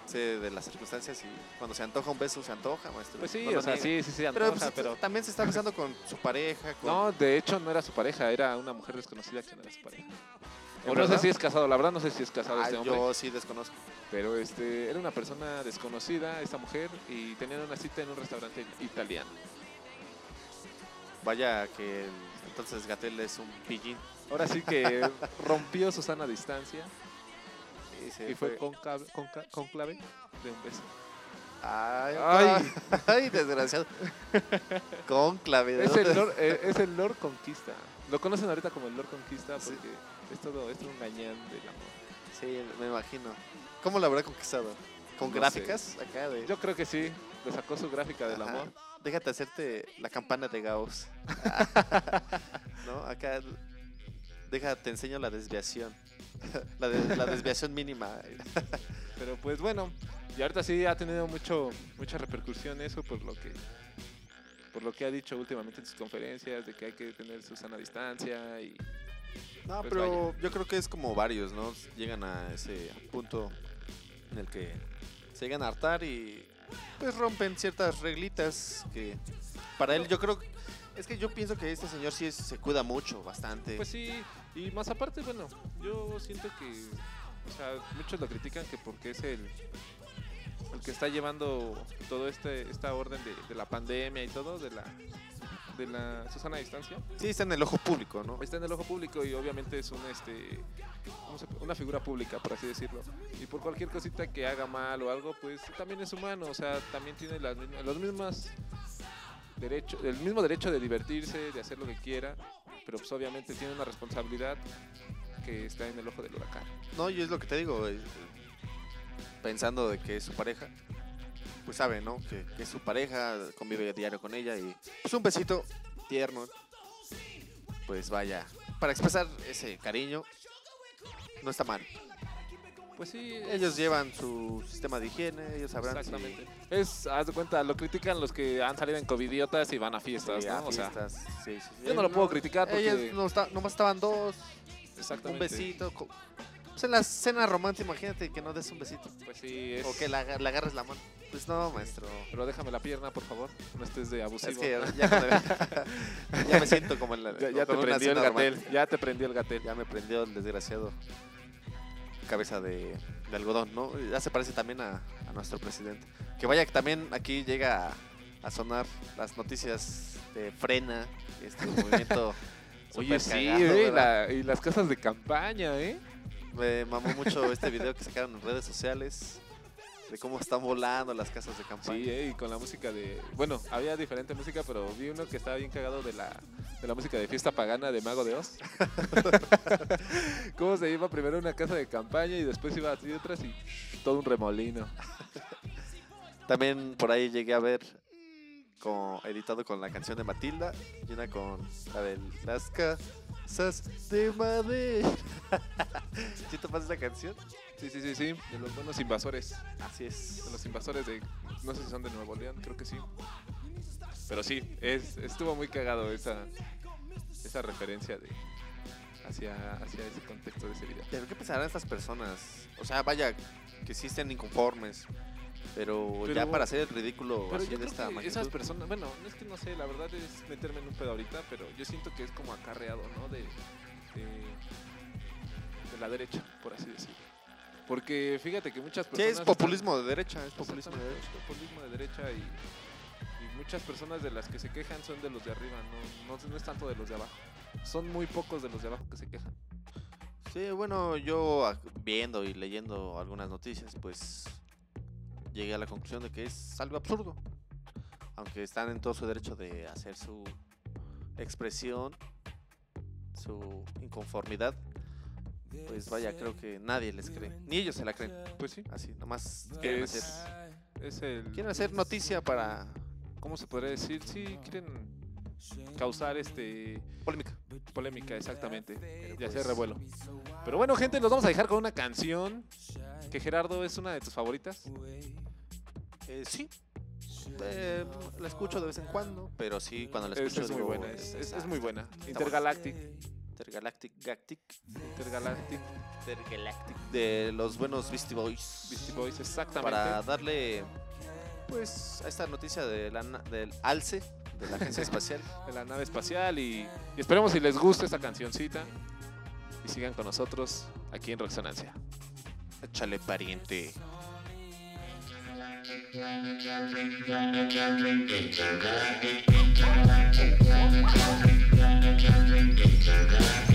Sé de las circunstancias y cuando se antoja un beso, se antoja, maestro. Pues sí, No o sea, sí, sí, sí, Pero, antoja, pues, pero... también se está besando con su pareja. Con... No, de hecho no era su pareja, era una mujer desconocida que no era su pareja. ¿En O no sé si es casado, la verdad no sé si es casado Ah, este hombre. yo sí desconozco. Pero este, era una persona desconocida, esta mujer, y tenían una cita en un restaurante italiano. Vaya que entonces Gatel es un pillín. Ahora sí que (laughs) rompió su sana distancia Y, se y fue con, clave, con, ca- con clave de un beso. Ay, Ay. ay, (laughs) desgraciado. Con clave. ¿de Es el, Lord, eh, es el Lord Conquista. Lo conocen ahorita como el Lord Conquista Sí. porque es todo, es un gañán del amor. Sí, me imagino. ¿Cómo lo habrá conquistado? ¿Con No sé. gráficas? Acá de... Yo creo que sí, le sacó su gráfica del Ajá. amor. Déjate hacerte la campana de Gauss. (laughs) (laughs) ¿No? Acá. Déjate, te enseño la desviación. (laughs) La, de- la desviación mínima. (laughs) Pero pues bueno, y ahorita sí ha tenido mucho mucha repercusión eso por lo que por lo que ha dicho últimamente en sus conferencias de que hay que tener su sana distancia y No, Pues pero yo creo que es como varios, ¿no? Llegan a ese punto en el que se llegan a hartar y pues rompen ciertas reglitas que para él yo creo es que yo pienso que este señor sí es- se cuida mucho, bastante. pues sí, y más aparte, bueno, yo siento que o sea, muchos lo critican que porque es el el que está llevando todo este esta orden de, de la pandemia y todo de la de la su sana distancia. Sí está en el ojo público, ¿no? está en el ojo público y obviamente es un este ¿cómo se pu- una figura pública por así decirlo. Y por cualquier cosita que haga mal o algo pues también es humano o sea también tiene las mismas, los mismas derechos el mismo derecho de divertirse de hacer lo que quiera pero pues obviamente tiene una responsabilidad que está en el ojo del huracán No, y es lo que te digo, eh, pensando de que es su pareja, pues sabe, ¿no? Que, que es su pareja, convive a diario con ella y pues un besito tierno, pues vaya, para expresar ese cariño, no está mal. Pues sí Ellos llevan su sistema de higiene, ellos sabrán si- exactamente es haz de cuenta lo critican los que han salido en covidiotas y van a fiestas si ¿no? a o sea fiestas, sí, sí. yo no lo puedo criticar porque- Ellos no está- nomás estaban dos, un exactamente besito. co- Pues en la cena romántica, imagínate que no des un besito. pues sí es O que la, la agarres la mano. Pues no, maestro. Pero déjame la pierna, por favor. No estés de abusivo. Es que ya, ya cuando- (laughs) ya me siento como en la. ya, ya te prendió el gatel. Ya te prendió el gatel. Ya me prendió el desgraciado cabeza de, de algodón, ¿no? Ya se parece también a, a nuestro presidente. Que vaya que también aquí llega a, a sonar las noticias de frena, este (laughs) movimiento. Oye, sí, cagado, eh, y las casas de campaña, ¿eh? Me mamó mucho este video que sacaron en redes sociales. De cómo están volando las casas de campaña. Sí, eh, y con la música de... Bueno, había diferente música, pero vi uno que estaba bien cagado de la, de la música de fiesta pagana de Mago de Oz. (laughs) Cómo se iba primero a una casa de campaña y después iba así otras y todo un remolino. También por ahí llegué a ver con, editado con la canción de Matilda y una con la de las casas de madera. (laughs) ¿Sí te pasa esa canción? Sí, sí, sí, sí, de los buenos invasores. Así es. De los invasores de... No sé si son de Nuevo León, creo que sí. Pero sí, es, estuvo muy cagado esa, esa referencia de hacia, hacia ese contexto de ese video. Pero ¿qué pensarán estas personas? O sea, vaya, que sí estén inconformes. Pero, ya para hacer el ridículo Pero así yo de creo esta que magnitud. esas personas, bueno, es que no sé, la verdad es meterme en un pedo ahorita, pero yo siento que es como acarreado, ¿no? De, de, de la derecha, por así decirlo. Porque fíjate que muchas Sí, personas... es están- populismo de derecha, es populismo de derecha. es populismo de derecha y, y muchas personas de las que se quejan son de los de arriba, no, no, no es tanto de los de abajo. Son muy pocos de los de abajo que se quejan. Sí, bueno, yo viendo y leyendo algunas noticias, pues llegué a la conclusión de que es algo absurdo. Aunque están en todo su derecho de hacer su expresión, su inconformidad, pues vaya, creo que nadie les cree. Ni ellos se la creen. Pues sí. Así, nomás quieren hacer, Es, es el... quieren hacer noticia para ¿Cómo se podría decir? Sí, quieren causar este polémica. polémica, exactamente. Y hacer revuelo. Pero bueno, gente, nos vamos a dejar con una canción que Gerardo es una de tus favoritas. Eh, sí. Eh, la escucho de vez en cuando, pero sí, cuando la Es, escucho es muy digo, buena, es, es- es muy buena. buena. Intergalactic. Intergalactic Galactic. Intergalactic. Intergalactic de los buenos Beastie Boys. Beastie Boys, exactamente. Para darle pues a esta noticia de la na- del alce de la agencia espacial. (laughs) de la nave espacial y, y esperemos si les gusta esta cancioncita y sigan con nosotros aquí en Resonancia. Échale pariente. Intergalactic, intergalactic, intergalactic, intergalactic, intergalactic, intergalactic, intergalactic.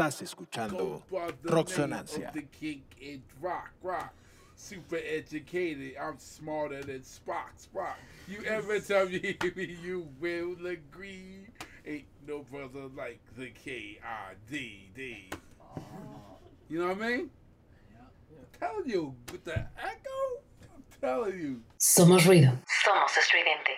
Estás escuchando Roxonancia. The king in rock, rock. Super educated. I'm smarter than Spock, Spock. You ever (laughs) tell me (laughs) you will agree? Ain't no brother like the K-I-D, D. You know what I mean? I'm telling you, with the echo, I'm telling you. Somos ruido. Somos estridente.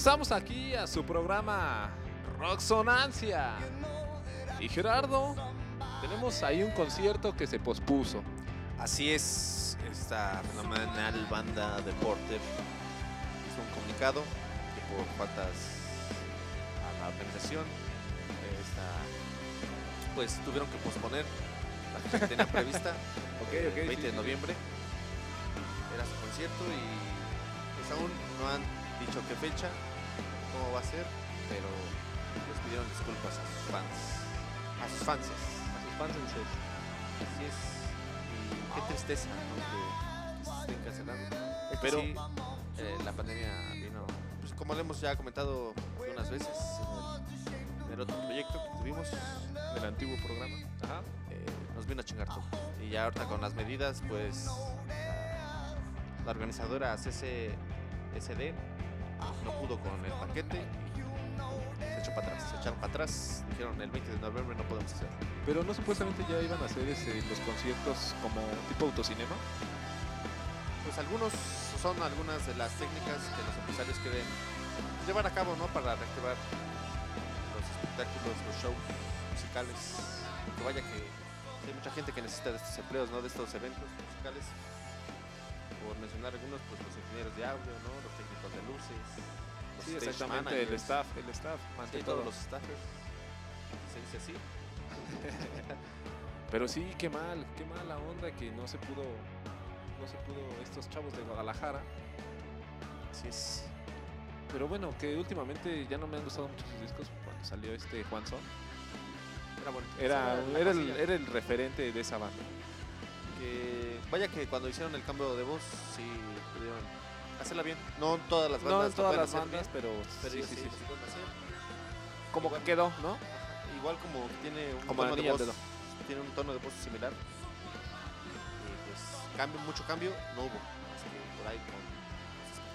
Regresamos aquí a su programa Roxonancia. Y Gerardo, tenemos ahí un concierto que se pospuso. Así es, esta fenomenal banda de Porter hizo un comunicado que por faltas a la organización, esta- pues tuvieron que posponer la que tenían prevista, (laughs) Ok, el ok, 20 sí, de noviembre. Era su concierto y pues aún no han dicho qué fecha, cómo va a ser, pero les pidieron disculpas a sus fans, a sus fans. A sus fans en. Así es. Y qué tristeza, ¿no? Que, que se estén cancelando. Es que Pero- sí, eh, la pandemia vino, pues como lo hemos ya comentado unas veces en el, en el otro proyecto que tuvimos, Del antiguo programa. Ajá. eh, nos vino a chingar todo. Y ya ahorita con las medidas, pues la, la organizadora CC SD pues, no pudo con el paquete se echó para atrás. Se echaron para atrás, dijeron el 20 de noviembre no podemos hacer. Pero no supuestamente ya iban a hacer ese- los conciertos como tipo autocinema. Pues algunos son algunas de las técnicas que los empresarios quieren llevar a cabo, ¿no? Para reactivar los espectáculos, los shows musicales. Porque vaya que hay mucha gente que necesita de estos empleos, ¿no? De estos eventos musicales. Por mencionar algunos, pues los ingenieros de audio, ¿no? Los luces. Los Sí, exactamente, el staff, el staff, sí, todos todo. los staffers. Se dice así. (laughs) Pero sí, qué mal, qué mala onda que no se pudo, no se pudo estos chavos de Guadalajara. Así es. Pero bueno, que últimamente ya no me han gustado mucho sus discos cuando salió este Juan Son. Era bueno. Era, era, el, era el referente de esa banda. que vaya que cuando hicieron el cambio de voz sí hacerla bien no en todas las bandas No en todas las bandas, bien, pero, pero sí, sí, sí, sí. Como Igual- que quedó, ¿no? Igual como tiene un Como tono de voz dedo. tiene un tono de voz similar y pues cambio mucho cambio no hubo más que por ahí con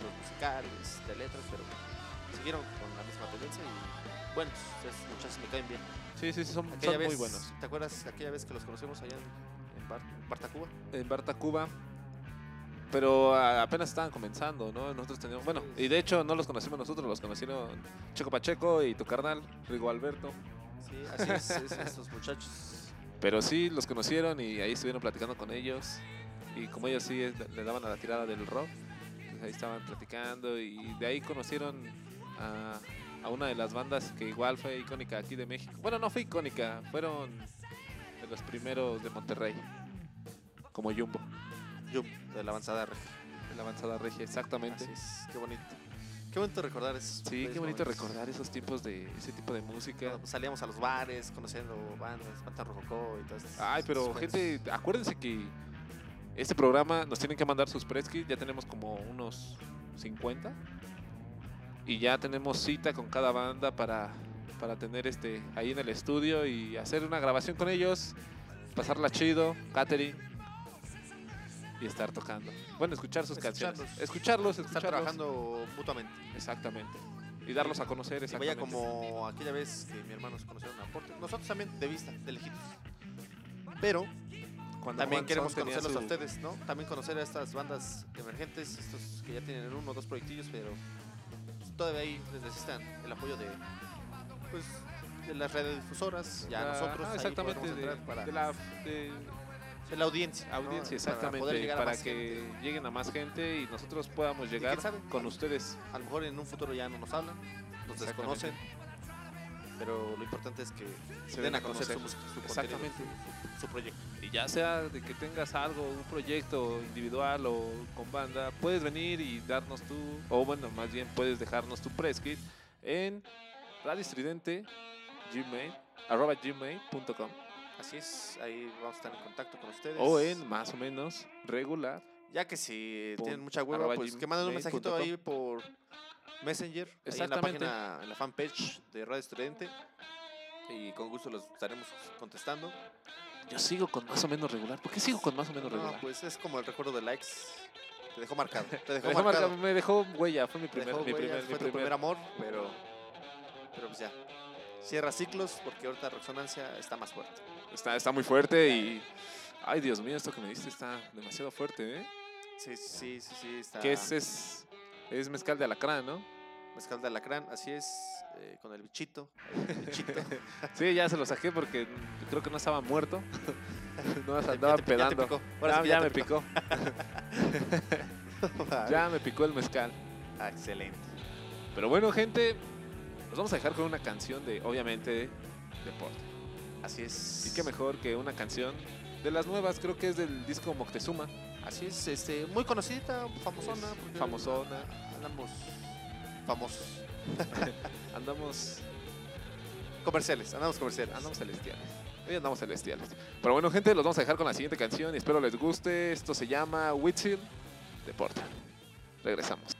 los musicales de letras pero siguieron con la misma tendencia y bueno esos muchachos me caen bien Sí, sí, sí, son, son vez muy buenos. te acuerdas aquella vez que los conocimos allá en, en Bar- Bartacuba En Barta Cuba. Pero apenas estaban comenzando, ¿no? Nosotros teníamos. Bueno, y de hecho no los conocimos nosotros, los conocieron Checo Pacheco y tu carnal, Rigo Alberto. sí así es, es esos muchachos Pero sí, los conocieron y ahí estuvieron platicando con ellos. Y como ellos sí le daban a la tirada del rock, pues ahí estaban platicando. Y de ahí conocieron a, a una de las bandas que igual fue icónica aquí de México. Bueno, no fue icónica, fueron de los primeros de Monterrey. Como Jumbo, Yum, de la avanzada regia. de la avanzada regia, exactamente. Así es, qué bonito. Qué bonito recordar eso. Sí, qué bonito recordar esos tiempos de ese tipo de música. Salíamos a los bares, conociendo bandas, Banda Rococó y todo eso. Ay, pero gente, acuérdense que este programa nos tienen que mandar sus press kits, ya tenemos como unos 50 y ya tenemos cita con cada banda para para tener este ahí en el estudio y hacer una grabación con ellos, pasarla chido, catering y estar tocando. Bueno, escuchar sus canciones. Escucharlos. Escucharlos, Estar trabajando mutuamente. Exactamente. Y darlos a conocer Que vaya exactamente. como aquella vez que mi hermano se conocieron a Porter. Nosotros también de vista, de lejitos. Pero Cuando también Juan queremos Son conocerlos a ustedes, ¿no? También conocer a estas bandas emergentes, estos que ya tienen uno o dos proyectillos, pero todavía ahí les necesitan el apoyo de, pues, de las radiodifusoras, ya la- nosotros ahí exactamente de, para de la de la audiencia, audiencia, exactamente, llegar para, que gente. lleguen a más gente y nosotros podamos llegar sabe, con ustedes. A lo mejor en un futuro ya no nos hablan, nos desconocen, pero lo importante es que Se den a conocer su conocer. música, su contenido, Exactamente. su, su proyecto. Y ya sea de que tengas algo, un proyecto individual o con banda, puedes venir y darnos tu, o bueno, más bien puedes dejarnos tu press kit en Radio Estridente, gmail, arroba gmail.com Así es, ahí vamos a estar en contacto con ustedes. o en más o menos regular. Ya que si tienen mucha hueva, pues que manden un mensajito com. ahí por Messenger, ahí en la página, en la fanpage de Radio Estudiante. Y con gusto los estaremos contestando. Yo sigo con más o menos regular. ¿Por qué sigo con más o menos No, regular? pues es como el recuerdo de likes. Te dejó marcado. Te (laughs) me, dejó dejó marcado. marca- me dejó huella, fue mi primer, dejó mi huella, primer, mi fue tu primer- primer amor, pero, pero pues ya. Cierra ciclos porque ahorita Resonancia está más fuerte. Está, está muy fuerte y... Ay, Dios mío, esto que me diste está demasiado fuerte, ¿eh? Sí, sí, sí, sí. Está Que es, es, es mezcal de alacrán, ¿no? Mezcal de alacrán, así es, eh, con el bichito. el bichito. (laughs) Sí, ya se lo saqué porque creo que no estaba muerto. (laughs) no se andaba ya pedando. Ahora Ya, ya me picó. (laughs) ya me picó el mezcal. Ah, excelente. Pero bueno, gente, nos vamos a dejar con una canción de, obviamente, deporte. Así es. Y qué mejor que una canción de las nuevas, creo que es del disco Moctezuma. Así es, este, muy conocida, famosona. Porque famosona. Andamos famosos. (laughs) Andamos, Comerciales, andamos comerciales. andamos celestiales. Hoy andamos celestiales. Pero bueno, gente, los vamos a dejar con la siguiente canción y espero les guste. Esto se llama Whitfield Deporte. Regresamos.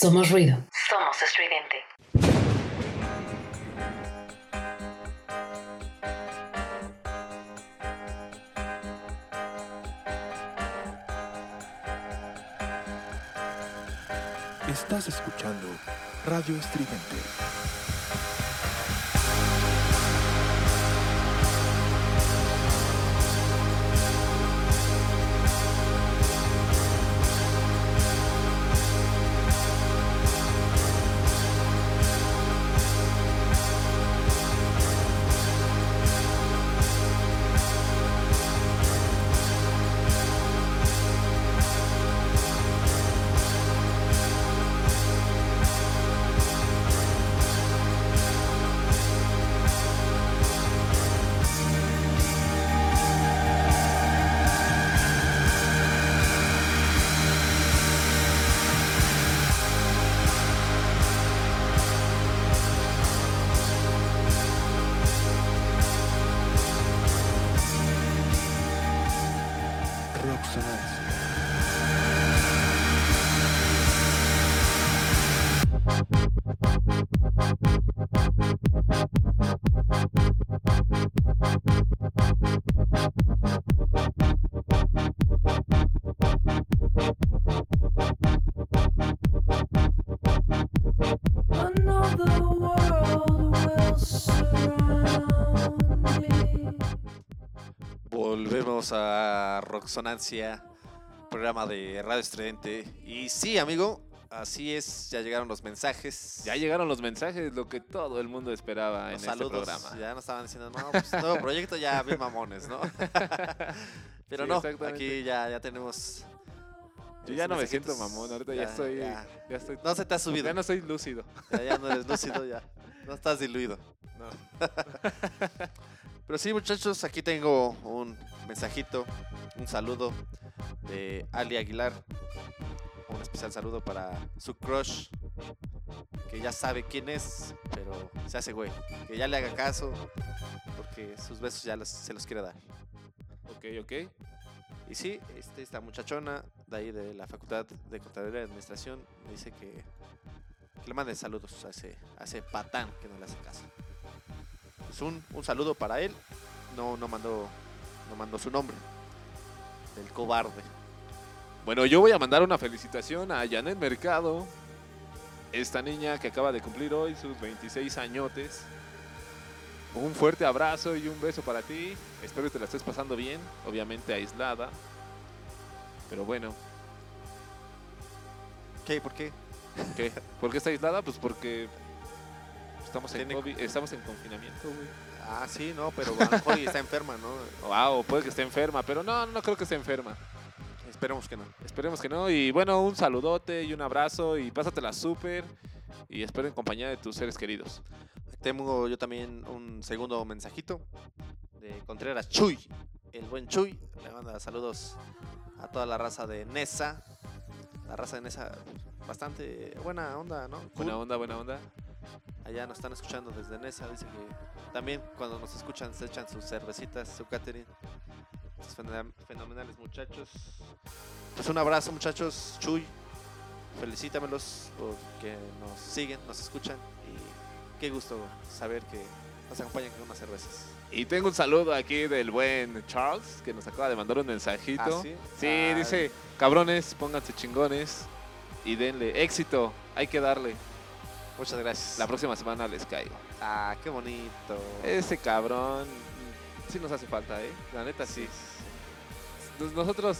Somos ruido. Somos estridente. Estás escuchando Radio Estridente. Volvemos a Roxonancia, programa de Radio Estridente. Y sí, amigo, así es, ya llegaron los mensajes. Ya llegaron los mensajes, lo que todo el mundo esperaba en los este saludos. programa. Ya nos estaban diciendo, no, pues nuevo (laughs) proyecto ya bien mamones, ¿no? (laughs) Pero Sí, no, aquí ya, ya tenemos. Yo ya no me siento mamón, ahorita ya, Ya, estoy, ya. ya estoy, No se te ha subido. ya no soy lúcido. Ya, ya no eres lúcido, ya. No estás diluido. No. (laughs) Pero sí, muchachos, aquí tengo un mensajito, un saludo de Ali Aguilar. Un especial saludo para su crush, que ya sabe quién es, pero se hace güey. Que ya le haga caso, porque sus besos ya los- se los quiere dar. Ok, ok. Y sí, este, esta muchachona de ahí de la Facultad de Contaduría y Administración me dice que, que le mande saludos a ese, a ese patán que no le hace caso. Pues un, un saludo para él. No, no mandó no mandó su nombre. Del cobarde. Bueno, yo voy a mandar una felicitación a Janet Mercado, esta niña que acaba de cumplir hoy sus 26 añotes. Un fuerte abrazo y un beso para ti. Espero que te la estés pasando bien, obviamente aislada. Pero bueno, ¿Qué? ¿Por qué? ¿qué? ¿Por qué está aislada? Pues porque estamos en, COVID- estamos en confinamiento, güey. Ah, sí, no, pero y está enferma, ¿no? (laughs) Wow, puede que esté enferma, pero no, no creo que esté enferma. Esperemos que no. Esperemos que no. Y bueno, un saludote y un abrazo y pásatela súper. Y espero en compañía de tus seres queridos. Tengo yo también un segundo mensajito de Contreras Chuy. El buen Chuy le manda saludos a toda la raza de Nesa. La raza de Nesa, bastante buena onda, ¿no? Buena onda, buena onda. Allá nos están escuchando desde Nesa. Dice que también cuando nos escuchan se echan sus cervecitas, su catering. Estos fenomenales muchachos. Pues un abrazo muchachos. Chuy, felicítamelos porque nos siguen, nos escuchan. Y qué gusto saber que nos acompañan con unas cervezas. Y tengo un saludo aquí del buen Charles, que nos acaba de mandar un mensajito. ¿Ah, sí? Sí, Ah, dice, cabrones, pónganse chingones y denle éxito. Hay que darle. Muchas gracias. La próxima semana les caigo. Ah, qué bonito. Ese cabrón sí nos hace falta, ¿eh? La neta sí. Nos- Nosotros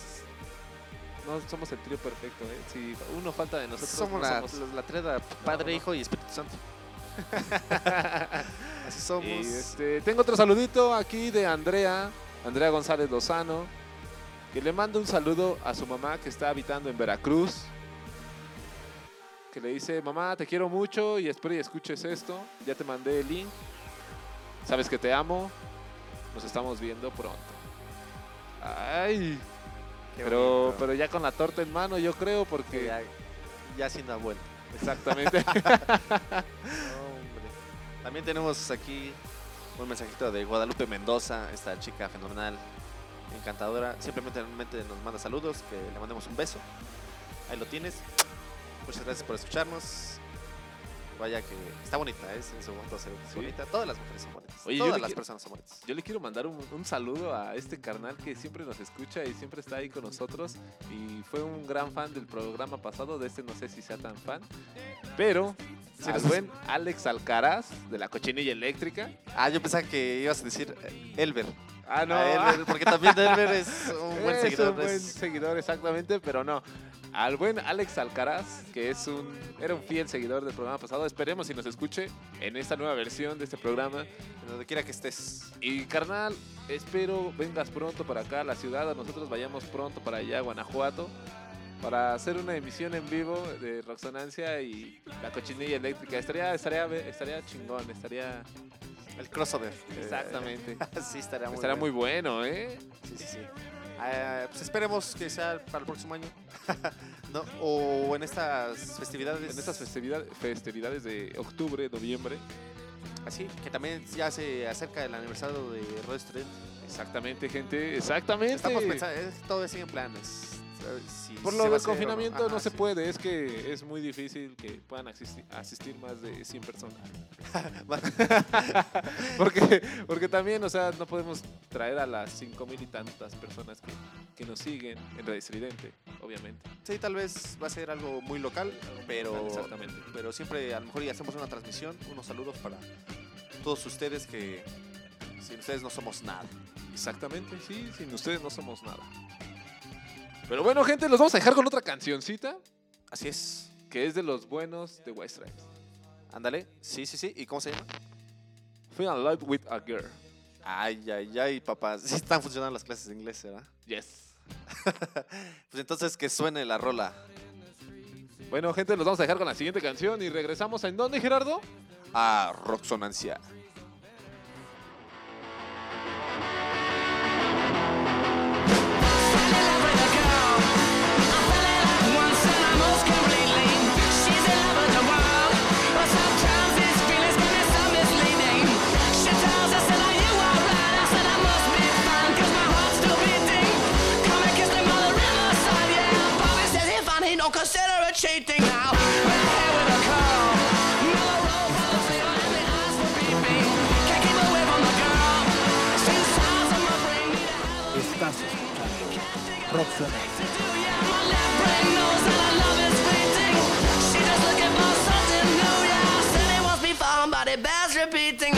no somos el trío perfecto, ¿eh? Si uno falta de nosotros, somos, no la, somos. la treda Padre, no. Hijo y Espíritu Santo. (laughs) Así somos. Y este, tengo otro saludito aquí de Andrea, Andrea González Lozano, que le manda un saludo a su mamá que está habitando en Veracruz. Que le dice, mamá, te quiero mucho y espero y escuches esto. Ya te mandé el link. Sabes que te amo. Nos estamos viendo pronto. Ay, Qué pero, bonito. pero ya con la torta en mano, yo creo, Que porque... ya, ya siendo abuelo. Exactamente. (laughs) (laughs) Hombre. También tenemos aquí un mensajito de Guadalupe Mendoza, esta chica fenomenal, encantadora. Simplemente nos manda saludos, que le mandemos un beso. Ahí lo tienes. Muchas gracias por escucharnos. Vaya que está bonita, ¿eh? en su momento se Sí. bonita. Todas las mujeres son bonitas. Oye, yo Todas las quiero- personas son bonitas. Yo le quiero mandar un, un saludo a este carnal que siempre nos escucha y siempre está ahí con nosotros. Y fue un gran fan del programa pasado. De este no sé si sea tan fan. Pero, Sí, al buen Alex Alcaraz de la cochinilla eléctrica. Ah, yo pensaba que ibas a decir eh, Elber. Ah, no. Elber, porque también Elber es un (laughs) buen es seguidor. un buen es- seguidor, exactamente, pero no. Al buen Alex Alcaraz, que es un, era un fiel seguidor del programa pasado. Esperemos si nos escuche en esta nueva versión de este programa. en donde quiera que estés. Y carnal, espero vengas pronto para acá a la ciudad, nosotros vayamos pronto para allá, a Guanajuato, para hacer una emisión en vivo de Roxonancia y la cochinilla eléctrica. Estaría, estaría, estaría chingón, estaría... El crossover. Exactamente. (laughs) sí, estaría muy Estaría muy bueno, ¿eh? Sí, sí, sí. Eh, pues esperemos que sea para el próximo año. (laughs) ¿No? O en estas festividades. En estas festividades, festividades de octubre, noviembre. Así, que también ya se acerca el aniversario de Estudiante. Exactamente, gente, exactamente. Estamos pensando, todo sigue en planes. Si Por lo del no. confinamiento no se sí. puede, es que es muy difícil que puedan asistir, asistir más de 100 personas. (laughs) (laughs) porque, porque también, o sea, no podemos traer a las 5 mil y tantas personas que, que nos siguen en Radio Estridente, obviamente. Sí, tal vez va a ser algo muy local, pero, Exactamente. pero siempre a lo mejor ya hacemos una transmisión, unos saludos para todos ustedes que sin ustedes no somos nada. Exactamente, sí, sin ustedes no somos nada. Pero bueno, gente, los vamos a dejar con otra cancioncita Así es. que es de los buenos de White Stripes. Ándale. Sí, sí, sí. ¿Y cómo se llama? Feel Alive with a Girl. Ay, ay, ay, papá. Sí están funcionando las clases de inglés, ¿verdad? Yes. (laughs) Pues entonces que suene la rola. Bueno, gente, los vamos a dejar con la siguiente canción y regresamos en dónde, Gerardo? A Roxonancia. Cheating now. We're here with a call. Miller Road, policy on the eyes for beeping. Can't keep away from the girl. She's sounds in my brain. Need a hell of Estás escuchando Roxonancia. yeah. My left brain knows that I love is fleeting. She just looking for something new, yeah. Said it me but it bears repeating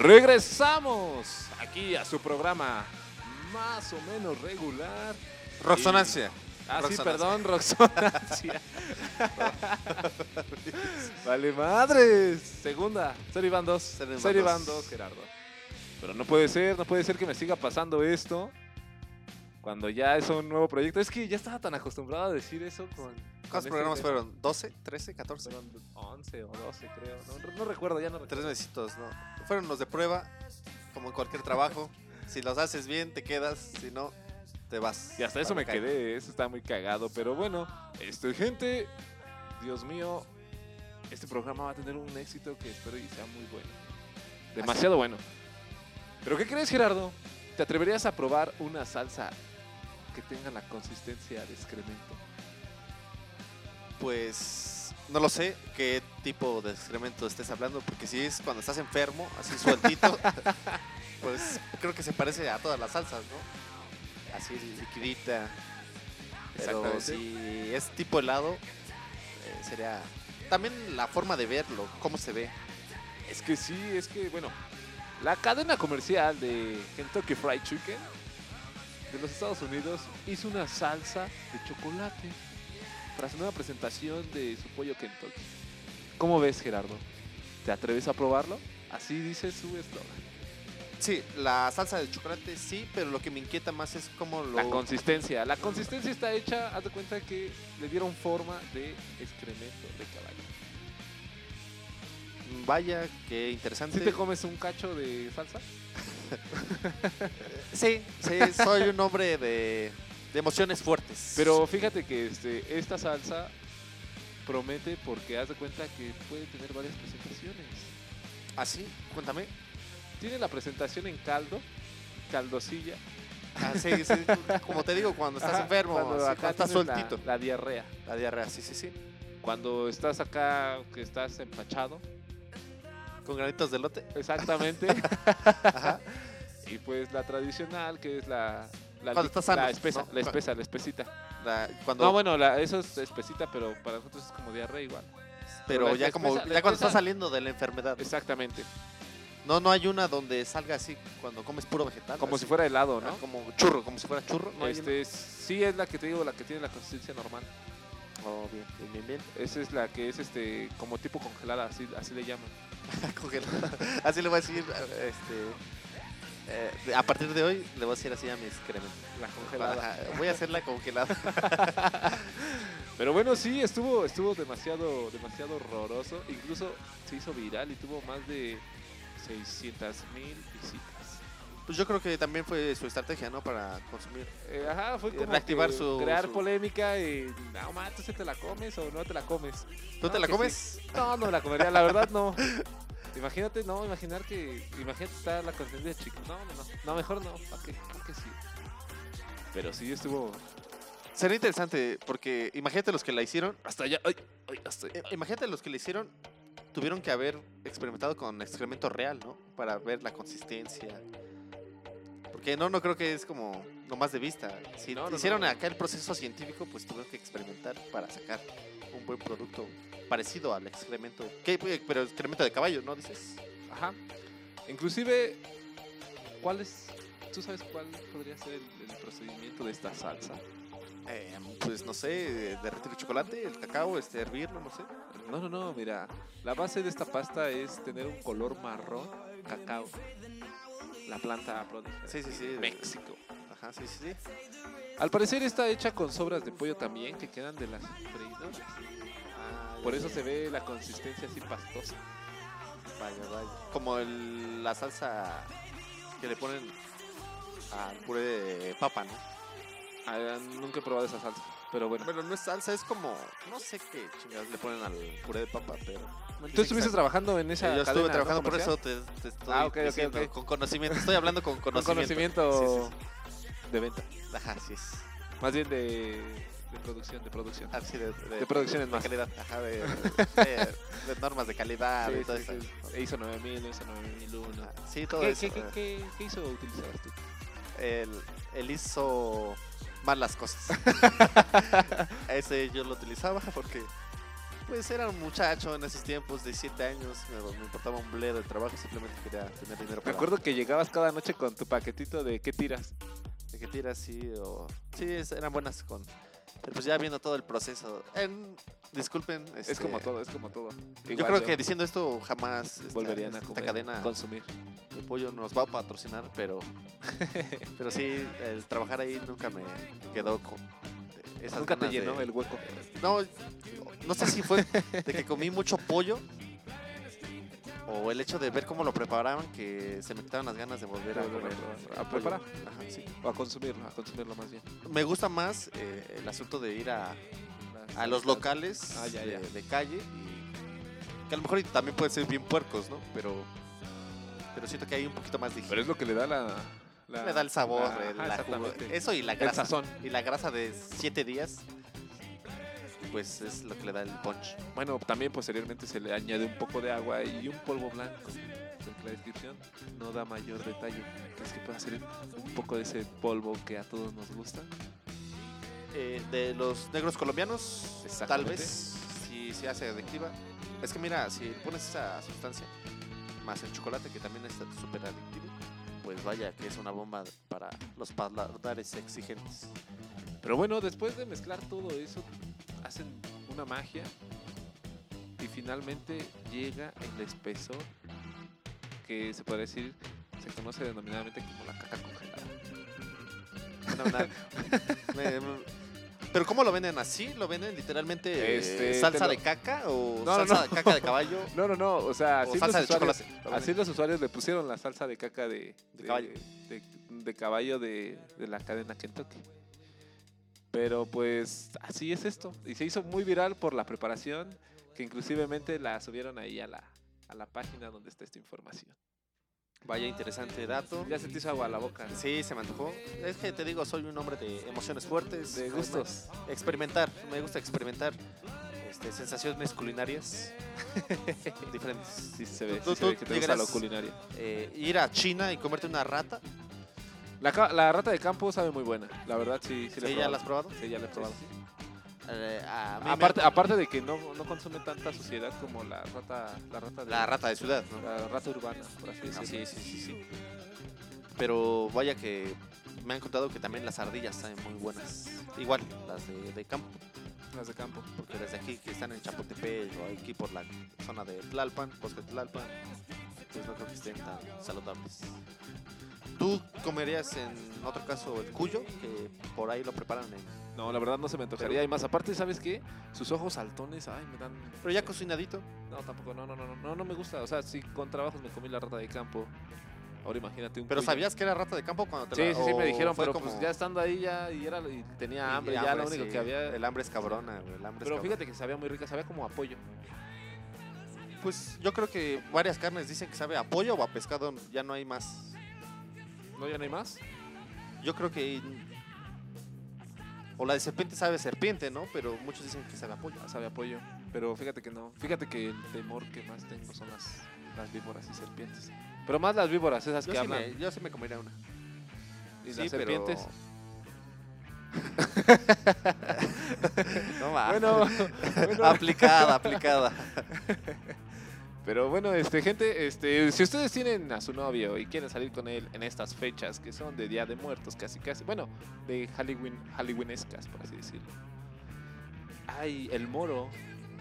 Regresamos aquí a su programa más o menos regular. Roxonancia. Ah, sí, perdón, Roxonancia. (laughs) vale, madres. Segunda. Serie Van 2. Serie Van Serie 2. Van 2, Gerardo. Pero no puede ser, no puede ser que me siga pasando esto cuando ya es un nuevo proyecto. Es que ya estaba tan acostumbrado a decir eso con... ¿Cuántos programas fueron? ¿12? ¿13? ¿14? Fueron 11 o 12, creo. No, no recuerdo, ya no recuerdo. Tres mesitos, ¿no? Fueron los de prueba, como en cualquier trabajo. Si los haces bien, te quedas. Si no, te vas. Y hasta eso me quedé, eso está muy cagado. Pero bueno, este, gente, Dios mío, este programa va a tener un éxito que espero y sea muy bueno. Demasiado bueno. ¿Pero qué crees, Gerardo? ¿Te atreverías a probar una salsa que tenga la consistencia de excremento? Pues no lo sé qué tipo de excremento estés hablando, porque si es cuando estás enfermo, así sueltito, (laughs) pues creo que se parece a todas las salsas, ¿no? Así liquidita. Pero si es tipo helado, eh, sería también la forma de verlo, cómo se ve. Es que sí, es que, bueno, la cadena comercial de Kentucky Fried Chicken de los Estados Unidos hizo una salsa de chocolate para su nueva presentación de su pollo Kentucky. ¿Cómo ves, Gerardo? ¿Te atreves a probarlo? Así dice su eslogan. Sí, la salsa de chocolate sí, pero lo que me inquieta más es cómo lo... La consistencia. La consistencia está hecha, haz de cuenta que le dieron forma de excremento de caballo. Vaya, qué interesante. ¿Sí te comes un cacho de salsa? (laughs) Sí, sí, soy un hombre de, de emociones fuertes. Pero fíjate que este, esta salsa promete porque haz de cuenta que puede tener varias presentaciones. ¿Así? Cuéntame. Tiene la presentación en caldo, caldosilla. Ah, sí, sí, como te digo, cuando estás Ajá, enfermo, cuando así, acá cuando estás tienes la- sueltito. La, diarrea. La diarrea, sí, sí, sí. Cuando estás acá, que estás empachado. Con granitos de lote. Exactamente. (laughs) Ajá. y pues la tradicional, que es la... La, Cuando li- estás sano, la espesa, ¿no? la espesa, la espesita. La- cuando, No, bueno, la, eso es espesita, pero para nosotros es como diarrea igual. pero ya como ya cuando estás espesa- saliendo de la enfermedad. ¿no? Exactamente. No, no hay una donde salga así cuando comes puro vegetal. Como así. si fuera helado, Ah, ¿no? Como churro, como si fuera churro. No este, sí es la que te digo, la que tiene la consistencia normal. Oh, bien, bien, bien, bien. Esa es la que es este como tipo congelada, así, así le llaman. (laughs) (laughs) Así le voy a decir, este... eh, a partir de hoy le voy a decir así a mis excrementos. La congelada. Voy a hacerla congelada. (laughs) Pero bueno, sí, estuvo, estuvo demasiado, demasiado horroroso. Incluso se hizo viral y tuvo más de 600 mil visitas. Pues yo creo que también fue su estrategia, ¿no? Para consumir. Eh, ajá, fue Eh, como reactivar que su- crear su- polémica y no, man, ¿tú se te la comes o no te la comes? ¿Tú No, te la que comes? sí. No, no me la comería, la verdad no. (laughs) Imagínate, no, imaginar que, imagínate estar la consistencia chica. No, no, no, no, mejor no, ¿para qué? ¿Para qué sí? Pero sí estuvo Sería interesante porque imagínate los que la hicieron. hasta allá, ay, ay, hasta eh, Imagínate los que la hicieron. Tuvieron que haber experimentado con excremento real, ¿no? Para ver la consistencia. Porque no, no creo que es como nomás de vista. Si No, no, hicieron no. acá el proceso científico, pues tuvieron que experimentar para sacar un buen producto parecido al excremento. ¿Qué? Pero excremento de caballo, ¿no? Dices. Ajá. Inclusive, ¿cuál es, tú sabes cuál podría ser el, el procedimiento de esta salsa? Eh, pues no sé, derretir el chocolate, el cacao, este, hervirlo, no sé. No, no, no, mira, la base de esta pasta es tener un color marrón cacao. La planta prodigio Sí, sí, sí. de México. Ajá, sí, sí, sí. Al parecer está hecha con sobras de pollo también que quedan de las freidoras. Ah, Por eso se ve la consistencia así pastosa. Vaya, vaya. Como el- la salsa que le ponen al puré de papa, ¿no? Ah, nunca he probado esa salsa, pero bueno. Bueno, no es salsa, es como. No sé qué chingados le ponen al puré de papa, pero. ¿Tú estuviste trabajando en esa Yo estuve cadena, ¿no, trabajando, por comercial? eso te, te estoy Ah, ok, ok, diciendo, ok. con conocimiento. Estoy hablando con (laughs) Con conocimiento. conocimiento Sí, de venta. sí, sí. Ajá, sí es. Más bien de, de producción, de producción. Así de, de, De producciones de más. calidad. Ajá, de, (laughs) de- de normas de calidad Sí, y todo sí, eso. sí. ISO 9000, ISO 9001. Ah, Sí, todo ¿Qué, eso. qué, qué, eh. qué, ISO utilizabas tú? el, el hizo mal las cosas. (laughs) Ese yo lo utilizaba porque Pues era un muchacho en esos tiempos de 7 años, me, me importaba un bledo el trabajo, simplemente quería tener dinero Me para... acuerdo que llegabas cada noche con tu paquetito de qué tiras. de que tiras sí o... Sí, eran buenas con... Pero pues ya viendo todo el proceso. En- disculpen. Es este, como todo, es como todo. Yo creo que diciendo esto jamás esta- volverían a esta comer, cadena consumir. de pollo nos va a patrocinar, pero (laughs) pero sí, el trabajar ahí nunca me quedó con esas Nunca te de- llenó el hueco. No, no sé si fue de que comí mucho pollo o el hecho de ver cómo lo preparaban que se me quitaban las ganas de volver a volver a comer. probar. ¿A pollo. preparar? Ajá, sí. O a consumirlo, a consumirlo más bien. Me gusta más eh, el asunto de ir a, a los locales Ah, ya, de, ya. de calle y que a lo mejor también pueden ser bien puercos, ¿no? Pero pero siento que hay un poquito más de Pero es lo que le da la... la- le da el sabor, la- el- ajá, la eso y la El grasa. sazón. Y la grasa de 7 días, pues es lo que le da el punch. Bueno, también posteriormente se le añade un poco de agua y un polvo blanco. Porque la descripción no da mayor detalle. ¿Crees que puede ser un poco de ese polvo que a todos nos gusta? Eh, de los negros colombianos, tal vez, si se hace adictiva. Es que mira, si pones esa sustancia, más el chocolate que también es súper adictivo, pues vaya que es una bomba para los paladares exigentes. Pero bueno, después de mezclar todo eso, hacen una magia y finalmente llega el espesor que se puede decir, se conoce denominadamente como la caca congelada. (laughs) No, nada. Pero ¿cómo lo venden así? ¿Lo venden literalmente eh, Este, te salsa lo- de caca o No, no, salsa no. de caca de caballo (laughs) No, no, no, o sea, o así, salsa de los usuarios, así los usuarios le pusieron la salsa de caca de, De caballo. de, de caballo de, de la cadena Kentucky. Pero pues así es esto. Y se hizo muy viral por la preparación, que inclusivemente la subieron ahí a la, a la página donde está esta información. Vaya interesante dato. Ya se hizo agua a la boca. Sí, se me antojó. Es que te digo, soy un hombre de emociones fuertes. De gustos. Experimentar, me gusta experimentar este, sensaciones culinarias (laughs) diferentes. Sí se ve, Tú- sí se tú ve que te gusta lo culinario. Eh, ir a China y comerte una rata, La, rata de campo sabe muy buena, la verdad sí, sí, la he ¿sí ya la has probado? Sí, ya la he probado. A mí me- Aparte, aparte de que no, no consume tanta suciedad como la rata, la rata de, la rata de ciudad, ¿no? la rata urbana, por así Ah, decirlo. sí, sí, sí, sí. Pero vaya que me han contado que también las ardillas saben muy buenas. Igual, las de, de campo. Las de campo. Porque desde aquí que están en Chapultepec o aquí por la zona de Tlalpan, bosque Tlalpan, pues no creo que estén tan saludables. ¿Tú comerías en otro caso el cuyo? Que por ahí lo preparan en... No, la verdad no se me antojaría. Pero- Y más, aparte, ¿sabes qué? Sus ojos saltones, ay, me dan... Pero ya cocinadito. No, tampoco, no, no, no, no, no, no me gusta. O sea, sí, con trabajos me comí la rata de campo. Ahora imagínate un ¿Pero cuyo. sabías que era rata de campo cuando te Sí, la- sí, sí, me o dijeron, fue pero como- pues ya estando ahí ya y, era, y tenía y hambre, ya lo único sí, que había... El hambre es cabrona, güey, el hambre es Pero cabrona. fíjate que sabía muy rica, sabía como a pollo. Pues yo creo que varias carnes dicen que sabe a pollo o a pescado, ya no hay más. ¿No ya no hay más? Yo creo que. O la de serpiente sabe serpiente, ¿no? Pero muchos dicen que sabe a pollo. Ah, Sabe a pollo. Pero fíjate que no. Fíjate que el temor que más tengo son las, las víboras y serpientes. Pero más las víboras, esas Yo que sí, hablan. me, yo sí me comería una. Y Sí, las pero- serpientes. (laughs) No va. Bueno, (laughs) bueno. aplicada, aplicada. (laughs) Pero bueno, este, gente, este, si ustedes tienen a su novio y quieren salir con él en estas fechas que son de Día de Muertos, casi casi, bueno, de Halloween, Halloweenescas, por así decirlo. Hay el Moro,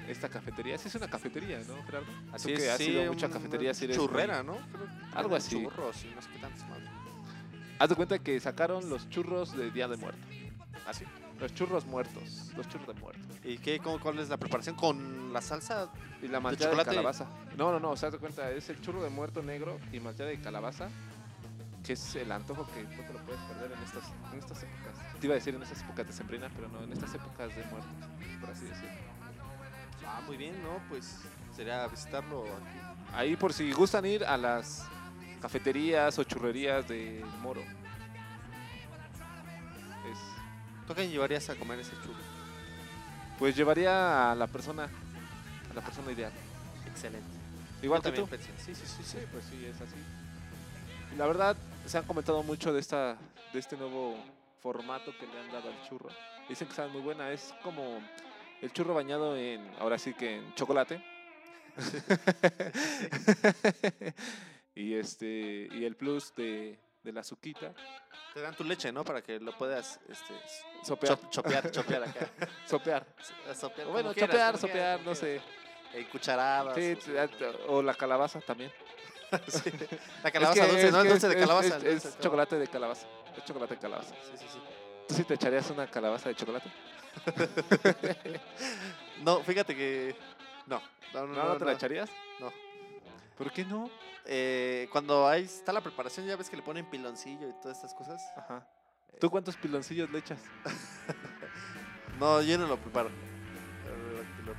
esta cafetería, sí es una cafetería, ¿no, Gerardo? Así que has sí, ido mucha cafetería, si muy- Churrera, ¿no? Algo así. Churros y no sé qué tantos más. Haz de cuenta que sacaron los churros de Día de Muertos. ¿Así? Los churros muertos, los churros de muertos. ¿Y qué, cómo, cuál es la preparación? ¿Con la salsa? Y la malteada de, chocolate? calabaza. No, no, no, o sea, de cuenta, es el churro de muerto negro y malteada de calabaza, que es el antojo que no te lo puedes perder en estas, en estas épocas. Te iba a decir en estas épocas de sembrina, pero no, en estas épocas de muertos, por así decirlo. Ah, muy bien, ¿no? Pues sería visitarlo aquí. Ahí por si gustan ir a las cafeterías o churrerías de Moro. Es, ¿Tú qué llevarías a comer ese churro? pues llevaría a la persona, la persona ideal. Excelente. Igual que tú. pensé, Sí, sí, sí. sí. Pues sí, es así. La verdad, se han comentado mucho de esta de este nuevo formato que le han dado al churro. Dicen que sabe muy buena, es como el churro bañado en, ahora sí que en chocolate. (laughs) y este, y el plus de, de la azuquita, Te dan tu leche, ¿no? Para que lo puedas este, sopear, chop- chopear, chopear acá. (laughs) sopear. Bueno, quieras, chopear, sopear, no sé. Quieras. En cucharadas. Sí, o o la calabaza también. (laughs) sí. (laughs) La Es calabaza que- dulce, es ¿no? El que dulce de es- calabaza. Es, dulce es chocolate de calabaza. Es chocolate de calabaza. Sí, sí, sí. ¿Tú sí te echarías una calabaza de chocolate? (laughs) No, fíjate que. No, no, no. ¿No, no te la echarías? No. ¿Por qué no? Eh, cuando ahí está la preparación, ya ves que le ponen piloncillo y todas estas cosas. Ajá. ¿Tú cuántos piloncillos le echas? No, yo no lo preparo.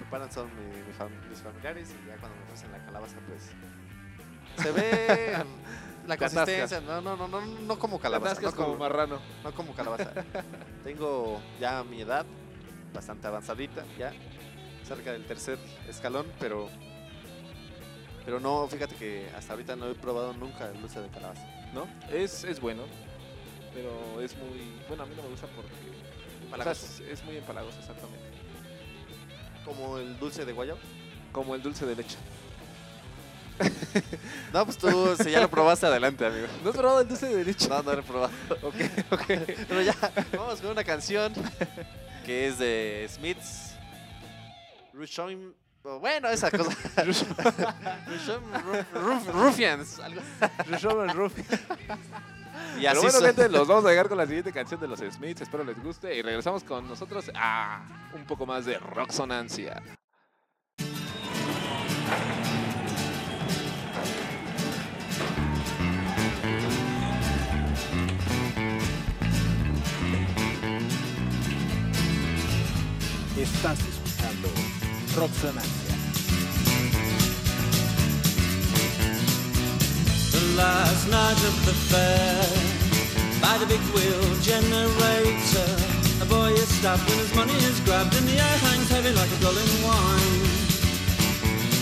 Preparan son mi- mi fam- mis familiares y ya cuando me hacen la calabaza, pues. Se ve (laughs) la Te consistencia. No, no, no, no, no como calabaza. No como como, marrano. no como calabaza. (laughs) Tengo ya mi edad, bastante avanzadita, ya. Cerca del tercer escalón, pero. Pero no, fíjate que hasta ahorita no he probado nunca el dulce de calabaza. ¿No? Es, es bueno. Pero es muy... Bueno, a mí no me gusta porque... o sea, Empalagoso. es, es muy empalagoso, exactamente. Como el dulce de guayaba. Como el dulce de leche. (laughs) No, pues tú, si ya lo probaste, adelante, amigo. ¿No has probado el dulce de leche? No, no lo he probado. (laughs) Ok, ok. Pero ya, vamos con una canción que es de Smiths. Rushon. Bueno, esa cosa. (laughs) Rushon Ru- Ruf- Ruffians. algo. Y Pero así bueno, son- gente, los vamos a dejar con la siguiente canción de los Smiths. Espero les guste. Y regresamos con nosotros a un poco más de Rocksonancia. Estás escuchando Roxanancia. Last night of the fair, by the big wheel generator, a boy is stopped when his money is grabbed and the air hangs heavy like a gulling wine.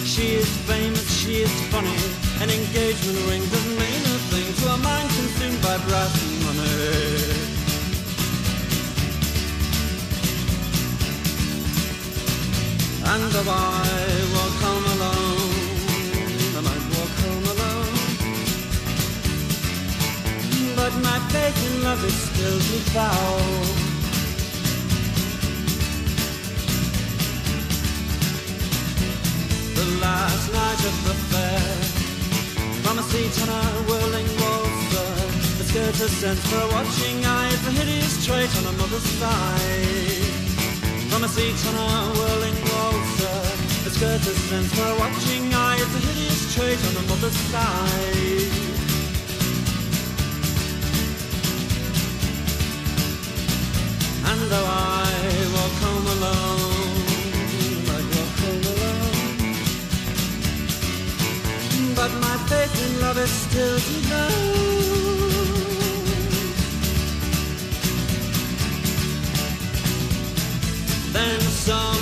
She is famous, she is funny, an engagement ring doesn't mean a thing to a mind consumed by brass and money. And though I walk home But my faith in love is still foul. The last night of the fair, from a seat on a whirling waltzer, the skirt has sent for a watching eye. A hideous trait on a mother's side. From a seat on a whirling waltzer The skirt is sent for a watching eye a hideous trait on a mother's side faith in love is still too low Then someone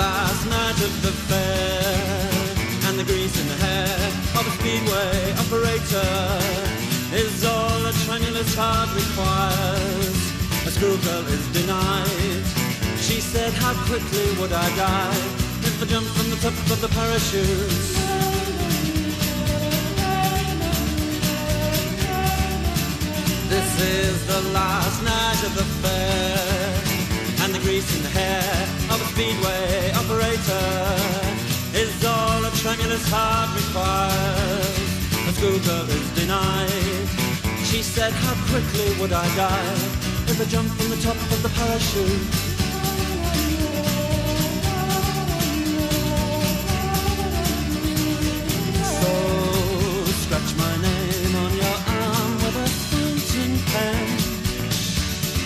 last night of the fair, and the grease in the hair of a speedway operator is all a tremulous heart requires. A schoolgirl is denied. She said, How quickly would I die if I jumped from the top of the parachute? This is the last night of the fair And the grease in the hair speedway operator is all a tremulous heart requires. The schoolgirl is denied. She said, how quickly would I die if I jumped from the top of the parachute?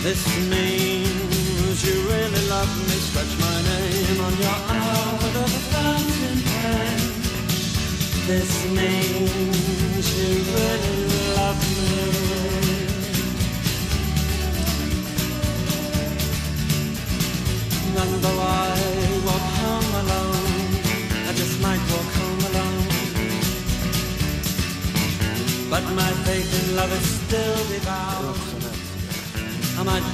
This means you love me. Scratch my name on your arm with a fountain pen. This means you really love me. And though I walk home alone, I just might walk home alone. But my faith in love is still devoured. I might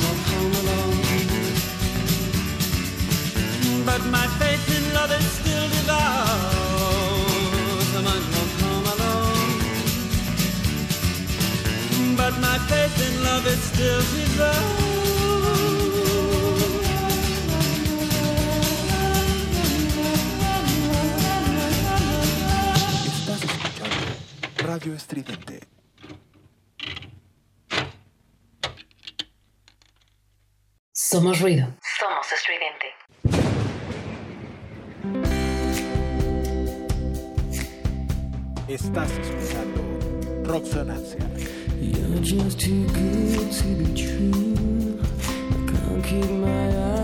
But my faith in love is still devoured. I might walk home alone. But my faith in love is still escuchando Radio Estridente. Somos ruido. Estás escuchando Roxonancia. You're just too good to be true. I can't keep my eyes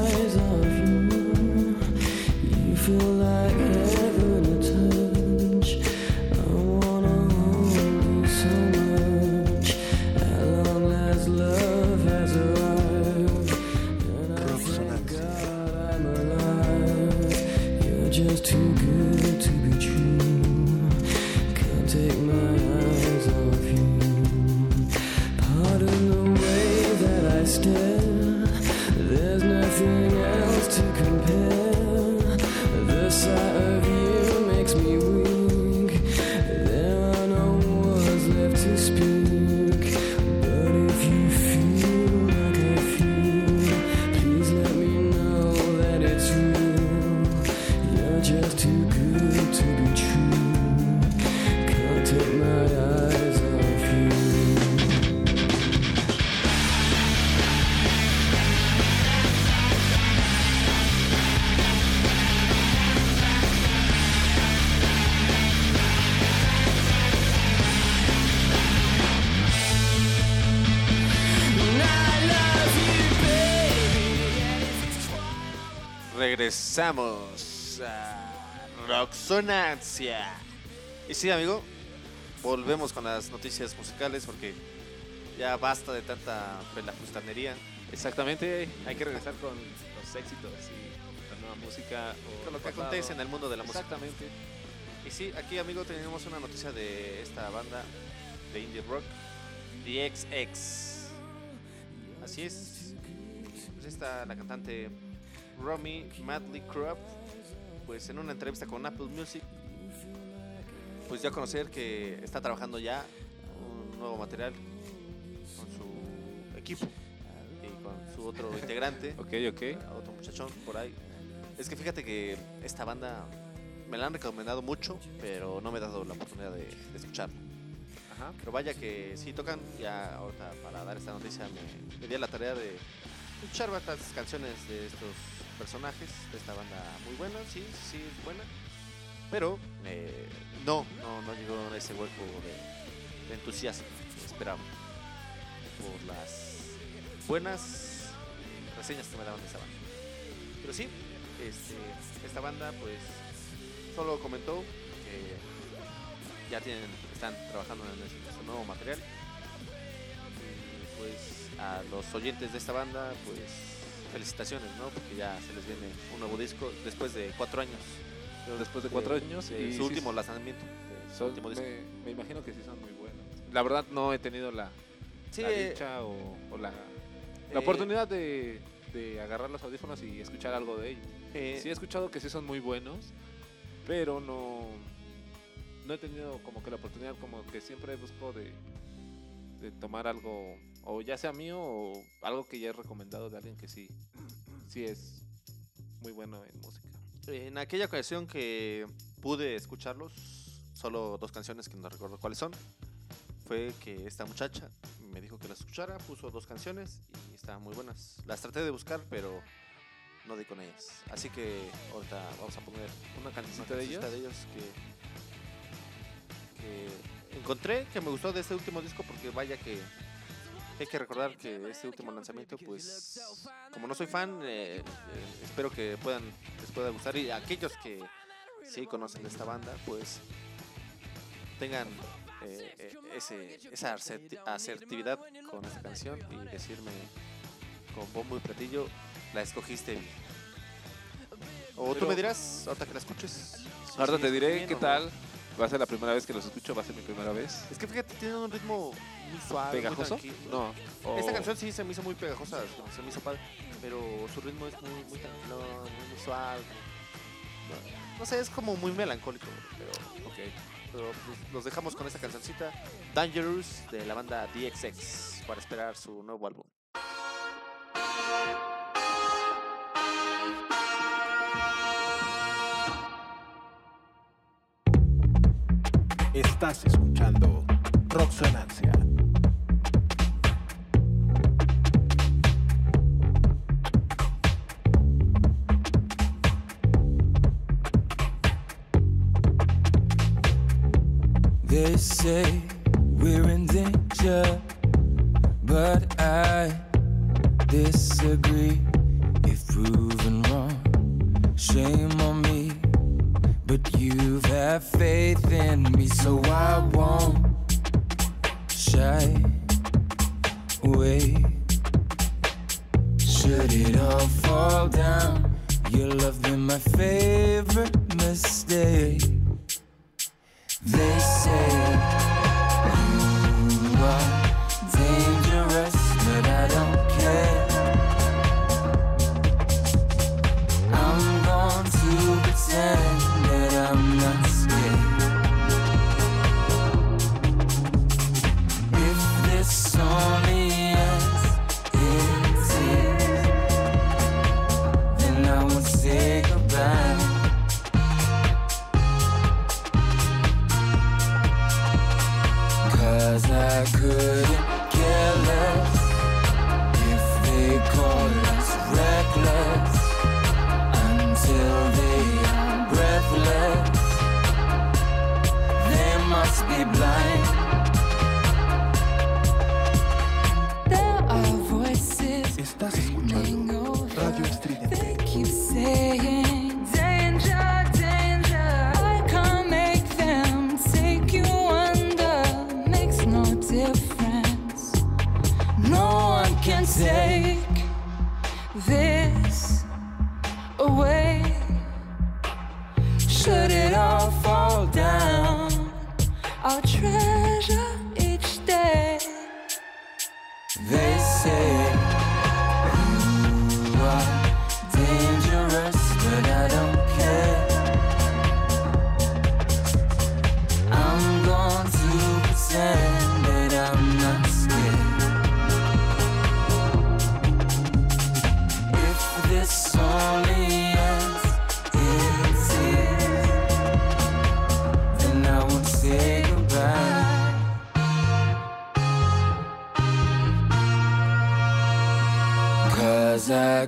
Regresamos a Roxonancia. Y sí, amigo, volvemos con las noticias musicales porque ya basta de tanta pelafustanería. Exactamente, hay que regresar con los éxitos y la nueva música. O Con lo que pasado. acontece en el mundo de la música. Exactamente. Y sí, aquí, amigo, tenemos una noticia de esta banda de indie rock, The XX. Así es. Pues esta, la cantante Romy Madley Crop, pues en una entrevista con Apple Music, pues dio a conocer que está trabajando ya un nuevo material con su equipo y con su otro (laughs) integrante, Ok, ok. otro muchachón por ahí. Es que fíjate que esta banda me la han recomendado mucho, pero no me he dado la oportunidad de, de escucharla. Ajá. Pero vaya que sí tocan, ya ahorita para dar esta noticia me, me di a la tarea de escuchar varias canciones de estos personajes de esta banda muy buena, sí, sí es buena. Pero eh, no, no, no llegó a ese hueco de, entusiasmo que esperaba por las buenas reseñas que me daban de esta banda. Pero sí, este, esta banda pues solo comentó que ya tienen, están trabajando en este, este nuevo material. Y pues a los oyentes de esta banda, pues felicitaciones, ¿no? Porque ya se les viene un nuevo disco después de cuatro años. Después de cuatro años de y su sí, último lanzamiento. su son- último disco. me, me imagino que sí son muy buenos. La verdad no he tenido la, Sí, la eh, dicha o, o la, la eh, oportunidad de, de agarrar los audífonos y escuchar algo de ellos. eh, Sí he escuchado que sí son muy buenos, pero no, no he tenido como que la oportunidad, como que siempre busco de, de tomar algo, o ya sea mío o algo que ya he recomendado de alguien que sí, sí es muy bueno en música. En aquella ocasión que pude escucharlos, solo dos canciones que no recuerdo cuáles son, fue que esta muchacha me dijo que las escuchara, puso dos canciones y estaban muy buenas. Las traté de buscar, pero no di con ellas. Así que ahorita vamos a poner ¿Una una cancioncita de ellos? cancioncita de ellos que, que encontré que me gustó de este último disco porque vaya que Hay que recordar que este último lanzamiento, pues, como no soy fan, eh, eh, espero que puedan les pueda gustar y aquellos que sí conocen de esta banda, pues tengan eh, ese, esa aserti- asertividad con esta canción y decirme con bombo y platillo, la escogiste bien. O tú me dirás, ahorita que la escuches. Ahorita sí te diré bien qué no. Va a ser la primera vez que los escucho, va a ser mi primera vez. Es que fíjate, tiene un ritmo muy suave. ¿Pegajoso? No. Esta canción sí se me hizo muy pegajosa, se me hizo padre, pero su ritmo es muy, muy tranquilo, muy, muy suave. No, no sé, es como muy melancólico, pero, Ok. pero, pues, los dejamos con esta cancioncita, Dangerous, de la banda DXX, para esperar su nuevo álbum. Estás escuchando Roxonancia. They say we're in danger, but I disagree. If proven wrong, shame on me. But you've had faith in me, so I won't shy away. Should it all fall down, your love been my favorite mistake. They say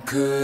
could.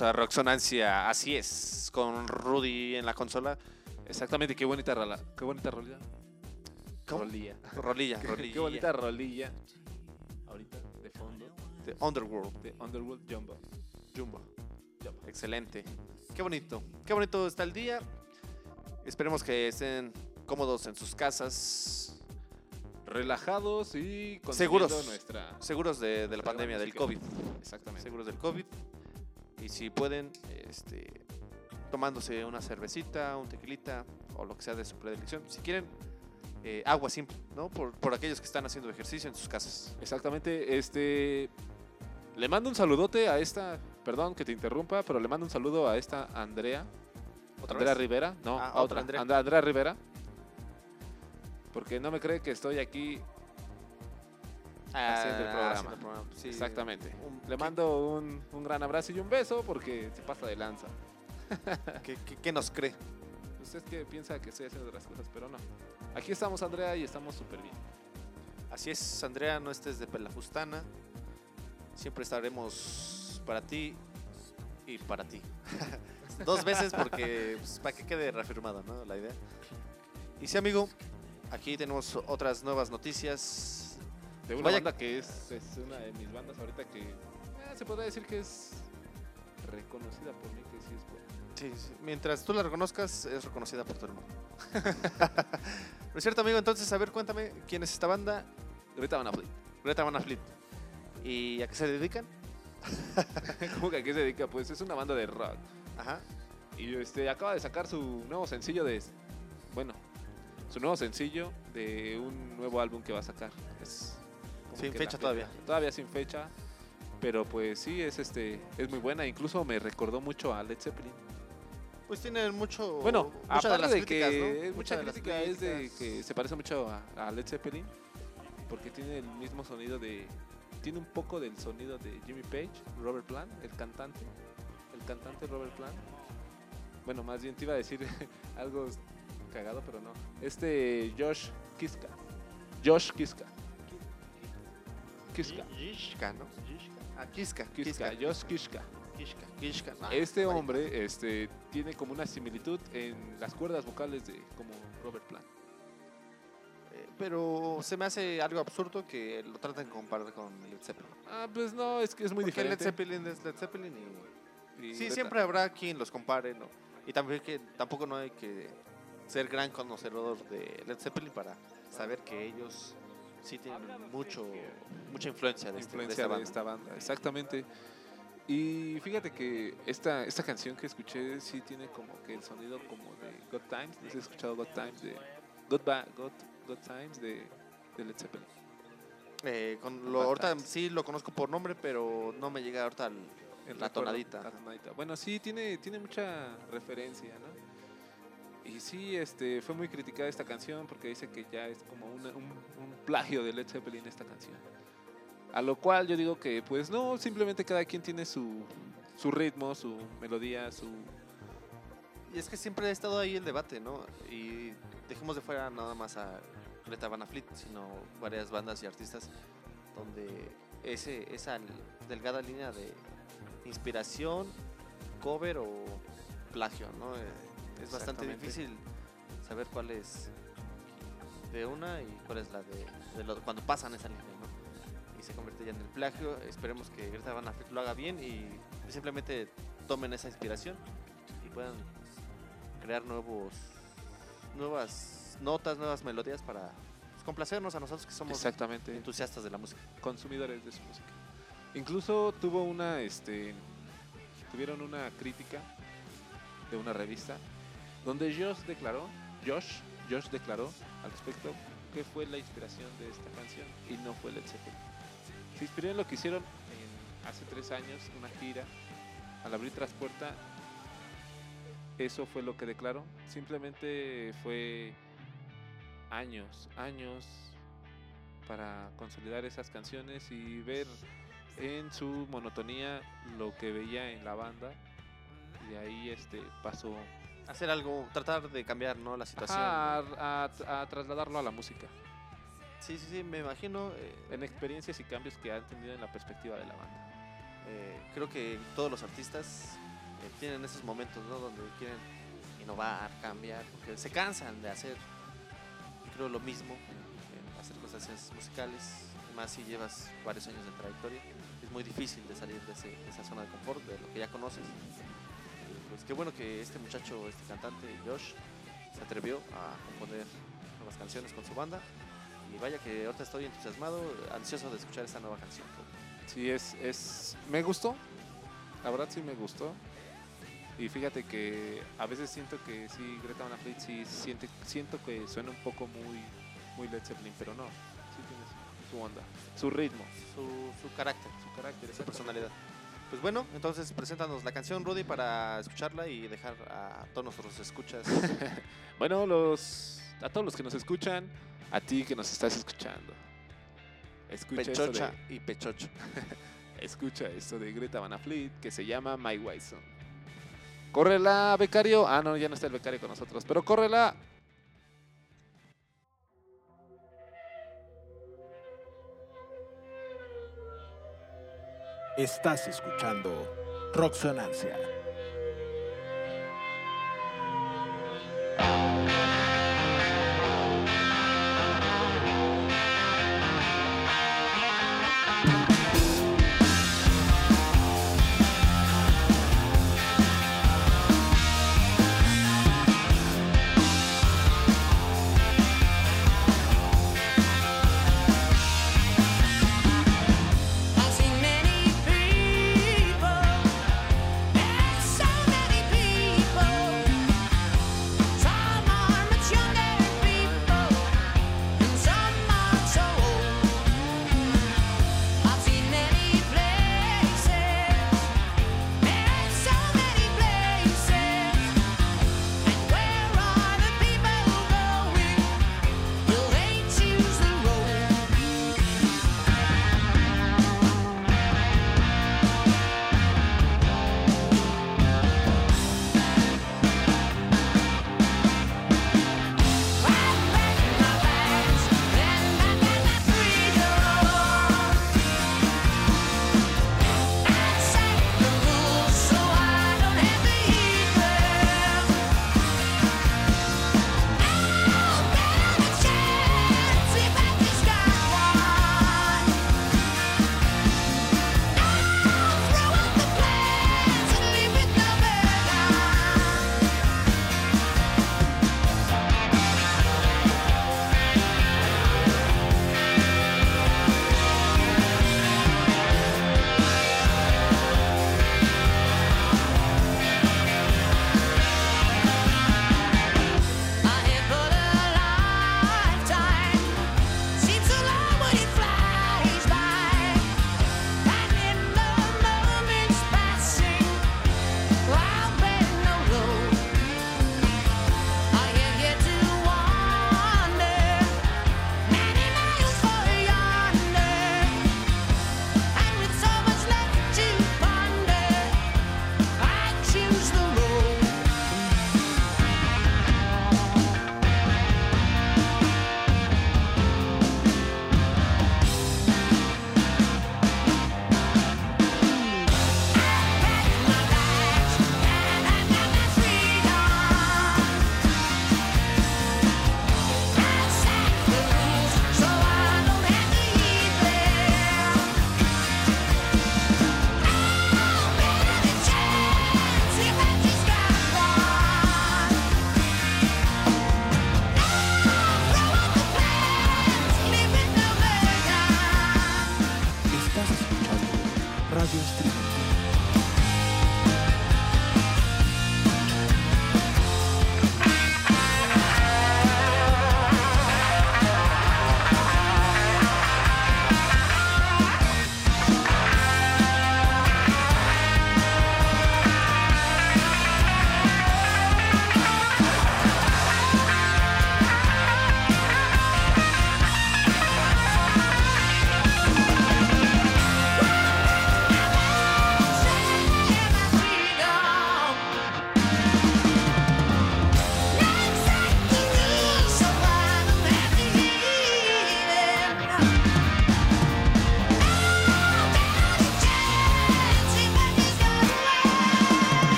Volvemos a Roxonancia, así es, con Rudy en la consola. Exactamente, qué bonita rola. Qué bonita rolilla. ¿Cómo? Rolilla. Rolilla, (laughs) Qué- rolilla. Qué bonita rolilla. Ahorita, de fondo. De Underworld. De Underworld Jumbo. Jumbo. Excelente. Qué bonito. Qué bonito está el día. Esperemos que estén cómodos en sus casas. Relajados y Seguros. nuestra. Seguros de, de la pandemia del. COVID. Exactamente. Seguros del COVID. Y si pueden, este, tomándose una cervecita, un tequilita o lo que sea de su predilección. Si quieren, eh, agua simple, ¿no? Por, por aquellos que están haciendo ejercicio en sus casas. Exactamente, este. Le mando un saludote a esta. Perdón que te interrumpa, pero le mando un saludo a esta Andrea. ¿Otra Andrea vez? Rivera. No, Ah, a otra otra. Andrea. Andrea. Andrea Rivera. Porque no me cree que estoy aquí haciendo el Ah, programa. haciendo el programa, sí. Exactamente. Un- Le mando un, un gran abrazo y un beso porque se pasa de lanza. (laughs) ¿Qué, qué- qué nos cree? Usted que piensa que estoy haciendo las cosas, pero no. Aquí estamos, Andrea, y estamos súper bien. Así es, Andrea, no estés de pelafustana. Siempre estaremos para ti y para ti. (laughs) Dos veces porque pues, para que quede reafirmado, ¿no? La idea. Y sí, amigo, aquí tenemos otras nuevas noticias. De una Vaya- banda que es, es una de mis bandas ahorita que eh, se podría decir que es reconocida por mí, que sí es buena. Sí, sí, Mientras tú la reconozcas, es reconocida por todo el mundo. ¿No es cierto, amigo? Entonces, a ver, cuéntame, ¿quién es esta banda? Greta Van Fleet. Greta Van Fleet. ¿Y a qué se dedican? (laughs) ¿Cómo que a qué se dedica? Pues es una banda de rock. Ajá. Y este acaba de sacar su nuevo sencillo de. Bueno, su nuevo sencillo de un nuevo álbum que va a sacar. Es Sin fecha todavía. Todavía sin fecha. Pero pues sí, es este es muy buena. Incluso me recordó mucho a Led Zeppelin. Pues tienen mucho. Bueno, aparte de, críticas, que ¿no? mucha de las crítica es de que se parece mucho a, a Led Zeppelin porque tiene el mismo sonido de tiene un poco del sonido de Jimmy Page, Robert Plant, el cantante, el cantante Robert Plant. Bueno, más bien te iba a decir (laughs) algo cagado, pero no. Este Josh Kiska. Josh Kiska. Kiska. Kishka, ¿no? Ah, Kiska. Kiska, Josh Kiska. Kishka. Kishka. Este vaya. hombre este, tiene como una similitud en las cuerdas vocales de como Robert Plant. Eh, Pero se me hace algo absurdo que lo traten de comparar con Led Zeppelin. Ah, pues no, es que es muy Porque diferente. Led Zeppelin es Led Zeppelin y... Y Sí, siempre habrá quien los compare, ¿no? Y también que tampoco no hay que ser gran conocedor de Led Zeppelin para saber que ellos sí tienen mucho mucha influencia de, este- de influencia esta de banda. esta banda, exactamente. Y fíjate que esta, esta canción que escuché sí tiene como que el sonido como de God Times. ¿No has escuchado God Times de God, Ba- God, God Times de, de Led Zeppelin? Eh, con lo, ahorita sí lo conozco por nombre, pero no me llega ahorita el- El la recuerdo, tonadita. la tonadita. Bueno, sí, tiene, tiene mucha referencia, ¿no? Y sí, este, fue muy criticada esta canción porque dice que ya es como un, un plagio de Led Zeppelin esta canción. A lo cual yo digo que, pues no, simplemente cada quien tiene su, su ritmo, su melodía, su... Y es que siempre ha estado ahí el debate, ¿no? Y dejemos de fuera nada más a Greta Van Fleet, sino varias bandas y artistas donde ese, esa delgada línea de inspiración, cover o plagio, ¿no? Es bastante difícil saber cuál es de una y cuál es la de, de lo- cuando pasan esa línea, ¿no? Y se convierte ya en el plagio. Esperemos que Greta Van Fleet lo haga bien y simplemente tomen esa inspiración y puedan crear nuevos nuevas notas, nuevas melodías para pues, complacernos a nosotros que somos Exactamente. entusiastas de la música. consumidores de su música. Incluso tuvo una, este, tuvieron una crítica de una revista donde Josh declaró, Josh, Josh declaró al respecto que fue la inspiración de esta canción y no fue Led Zeppelin. Se inspiró en lo que hicieron hace tres años, una gira, al abrir Traspuerta. Eso fue lo que declaró. Simplemente fue años, años para consolidar esas canciones y ver en su monotonía lo que veía en la banda y ahí este pasó Hacer algo, tratar de cambiar ¿no? la situación. a, a- a trasladarlo a la música Sí, sí, sí, me imagino. eh, en experiencias y cambios que han tenido en la perspectiva de la banda eh, creo que todos los artistas eh, tienen esos momentos ¿no? donde quieren innovar, cambiar, porque se cansan de hacer, creo, lo mismo, hacer cosas musicales, más si llevas varios años de trayectoria. Es muy difícil de salir de, ese- de esa zona de confort, de lo que ya conoces. Y, pues qué bueno que este muchacho, este cantante, Josh, se atrevió a componer nuevas canciones con su banda. Y vaya que ahorita estoy entusiasmado, ansioso de escuchar esta nueva canción. sí es es me gustó la verdad sí me gustó y fíjate que a veces siento que sí Greta Van Fleet sí siente, siento que suena un poco muy muy Led Zeppelin pero no sí tiene su, onda su ritmo su, su carácter, su carácter su exactamente. personalidad. Pues bueno, entonces preséntanos la canción, Rudy, para escucharla y dejar a todos nuestros escuchas. (laughs) Bueno, los a todos los que nos escuchan, a ti que nos estás escuchando. Escucha esto Pechocha de, y Pechocho. (laughs) escucha esto de Greta Van Fleet que se llama My White Son. Córrela, becario. Ah, no, ya no está el becario con nosotros, pero córrela. Estás escuchando Roxonancia.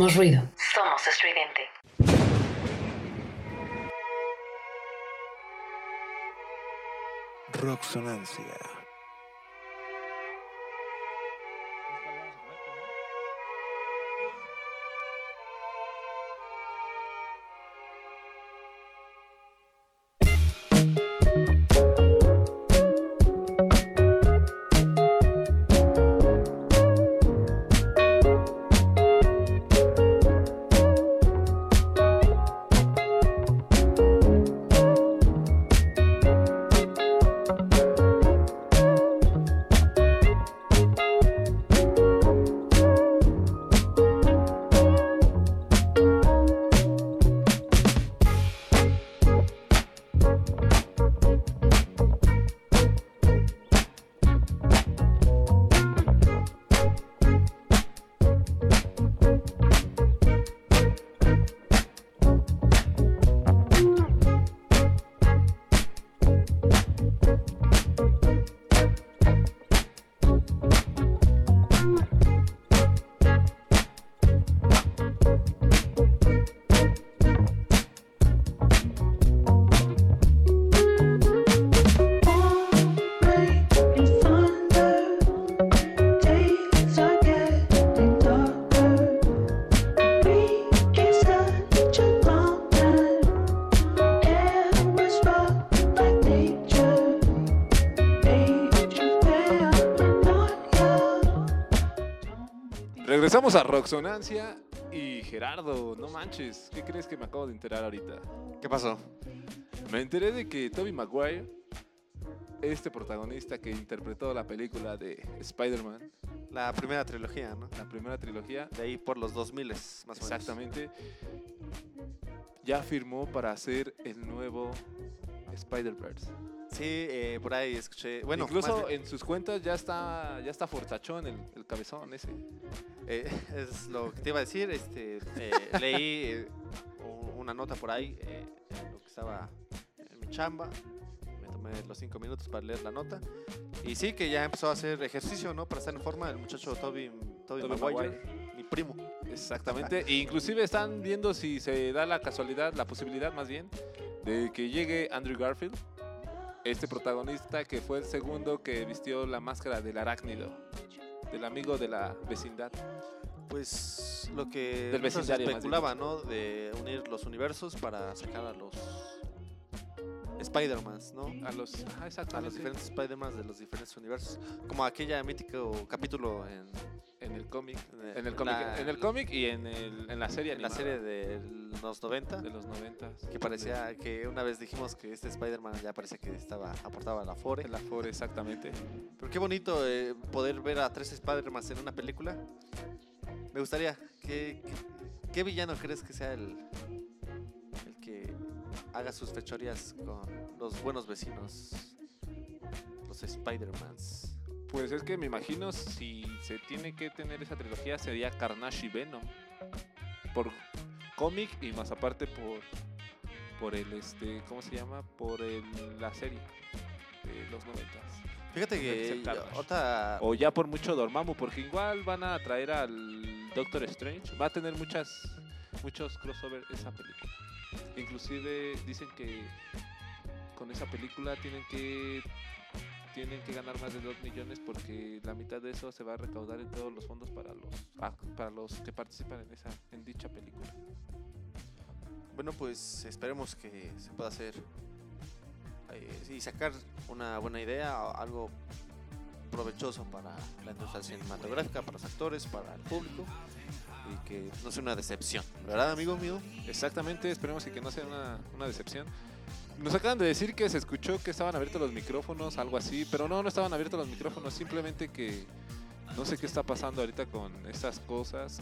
Somos ruido. Regresamos a Roxonancia y Gerardo, no manches, ¿qué crees que me acabo de enterar ahorita? ¿Qué pasó? Me enteré de que Toby Maguire, este protagonista que interpretó la película de Spider-Man, La primera trilogía, ¿no? la primera trilogía, De ahí por los 2000 más o menos. exactamente, ya firmó para hacer el nuevo Spider-Verse. Sí, eh, por ahí escuché. Bueno, Incluso más bien, en sus cuentas ya está, ya está fortachón el, el cabezón ese. Eh, (laughs) es lo que te iba a decir. Este, eh, leí eh, una nota por ahí, en lo que estaba en mi chamba. Me tomé los cinco minutos para leer la nota. Y sí, que ya empezó a hacer ejercicio, ¿no? Para estar en forma el muchacho Toby, Toby, Maguire. mi primo. Exactamente. e inclusive están viendo si se da la casualidad, la posibilidad más bien, de que llegue Andrew Garfield, este protagonista que fue el segundo que vistió la máscara del arácnido, del amigo de la vecindad. Pues lo que Del especulaba, ¿no? De unir los universos para sacar a los Spider-Mans, ¿no? A los, ajá, a los exactamente. diferentes Spider-Man de los diferentes universos. Como aquella mítico capítulo en, En el cómic. en En el cómic, la- en el cómic y en, el, en la serie en la serie de los 90. de los 90. Que parecía que una vez dijimos que este Spider-Man ya parecía que estaba aportaba a la Fore. El Afore, exactamente. Pero qué bonito eh, poder ver a tres Spider-Man en una película. Me gustaría. ¿Qué, qué, qué villano crees que sea el, el que haga sus fechorías con los buenos vecinos? Los Spider-Mans. Pues es que me imagino si se tiene que tener esa trilogía sería Carnage y Venom. Por cómic y más aparte por por el este, ¿cómo se llama? Por el, la serie de los noventas. Fíjate que ahorita O ya por mucho Dormammu, porque igual van a traer al Doctor Strange. Va a tener muchas muchos crossover esa película. Inclusive dicen que con esa película tienen que tienen que ganar más de 2 millones porque la mitad de eso se va a recaudar en todos los fondos para los ah, para los que participan en esa en dicha película. Bueno, pues esperemos que se pueda hacer eh, y sacar una buena idea, algo provechoso para la industria cinematográfica, para los actores, para el público y que no sea una decepción, ¿verdad, amigo mío? Exactamente, esperemos que no sea una, una decepción. Nos acaban de decir que se escuchó que estaban abiertos los micrófonos, algo así, pero no, no estaban abiertos los micrófonos, simplemente que no sé qué está pasando ahorita con estas cosas.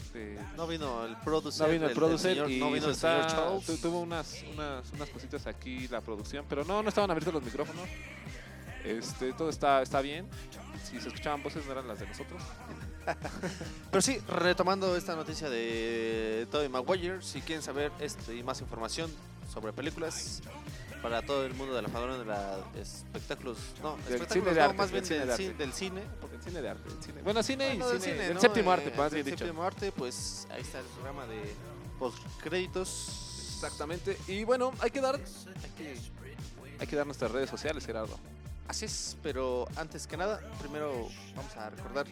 No vino el producer, no vino el, producer señor- y no vino el señor Charles. tu- tuvo unas, unas, unas cositas aquí la producción, pero no, no estaban abiertos los micrófonos. Este, todo está, está bien. Si se escuchaban voces no eran las de nosotros. (laughs) Pero sí, retomando esta noticia de Tobey Maguire, si quieren saber esto y más información sobre películas, para todo el mundo de la fauna de la espectáculos. No, Del espectáculos cine de no, arte, más bien cine del, de ci- arte. del cine. El cine de arte. el cine. Bueno, cine y del cine. cine, el ¿no? séptimo Eh, arte, más del bien dicho. séptimo arte, pues ahí está el programa de postcréditos. Exactamente. Y bueno, hay que dar. Hay que, hay que dar nuestras redes sociales, Gerardo. Así es, pero antes que nada, primero vamos a recordar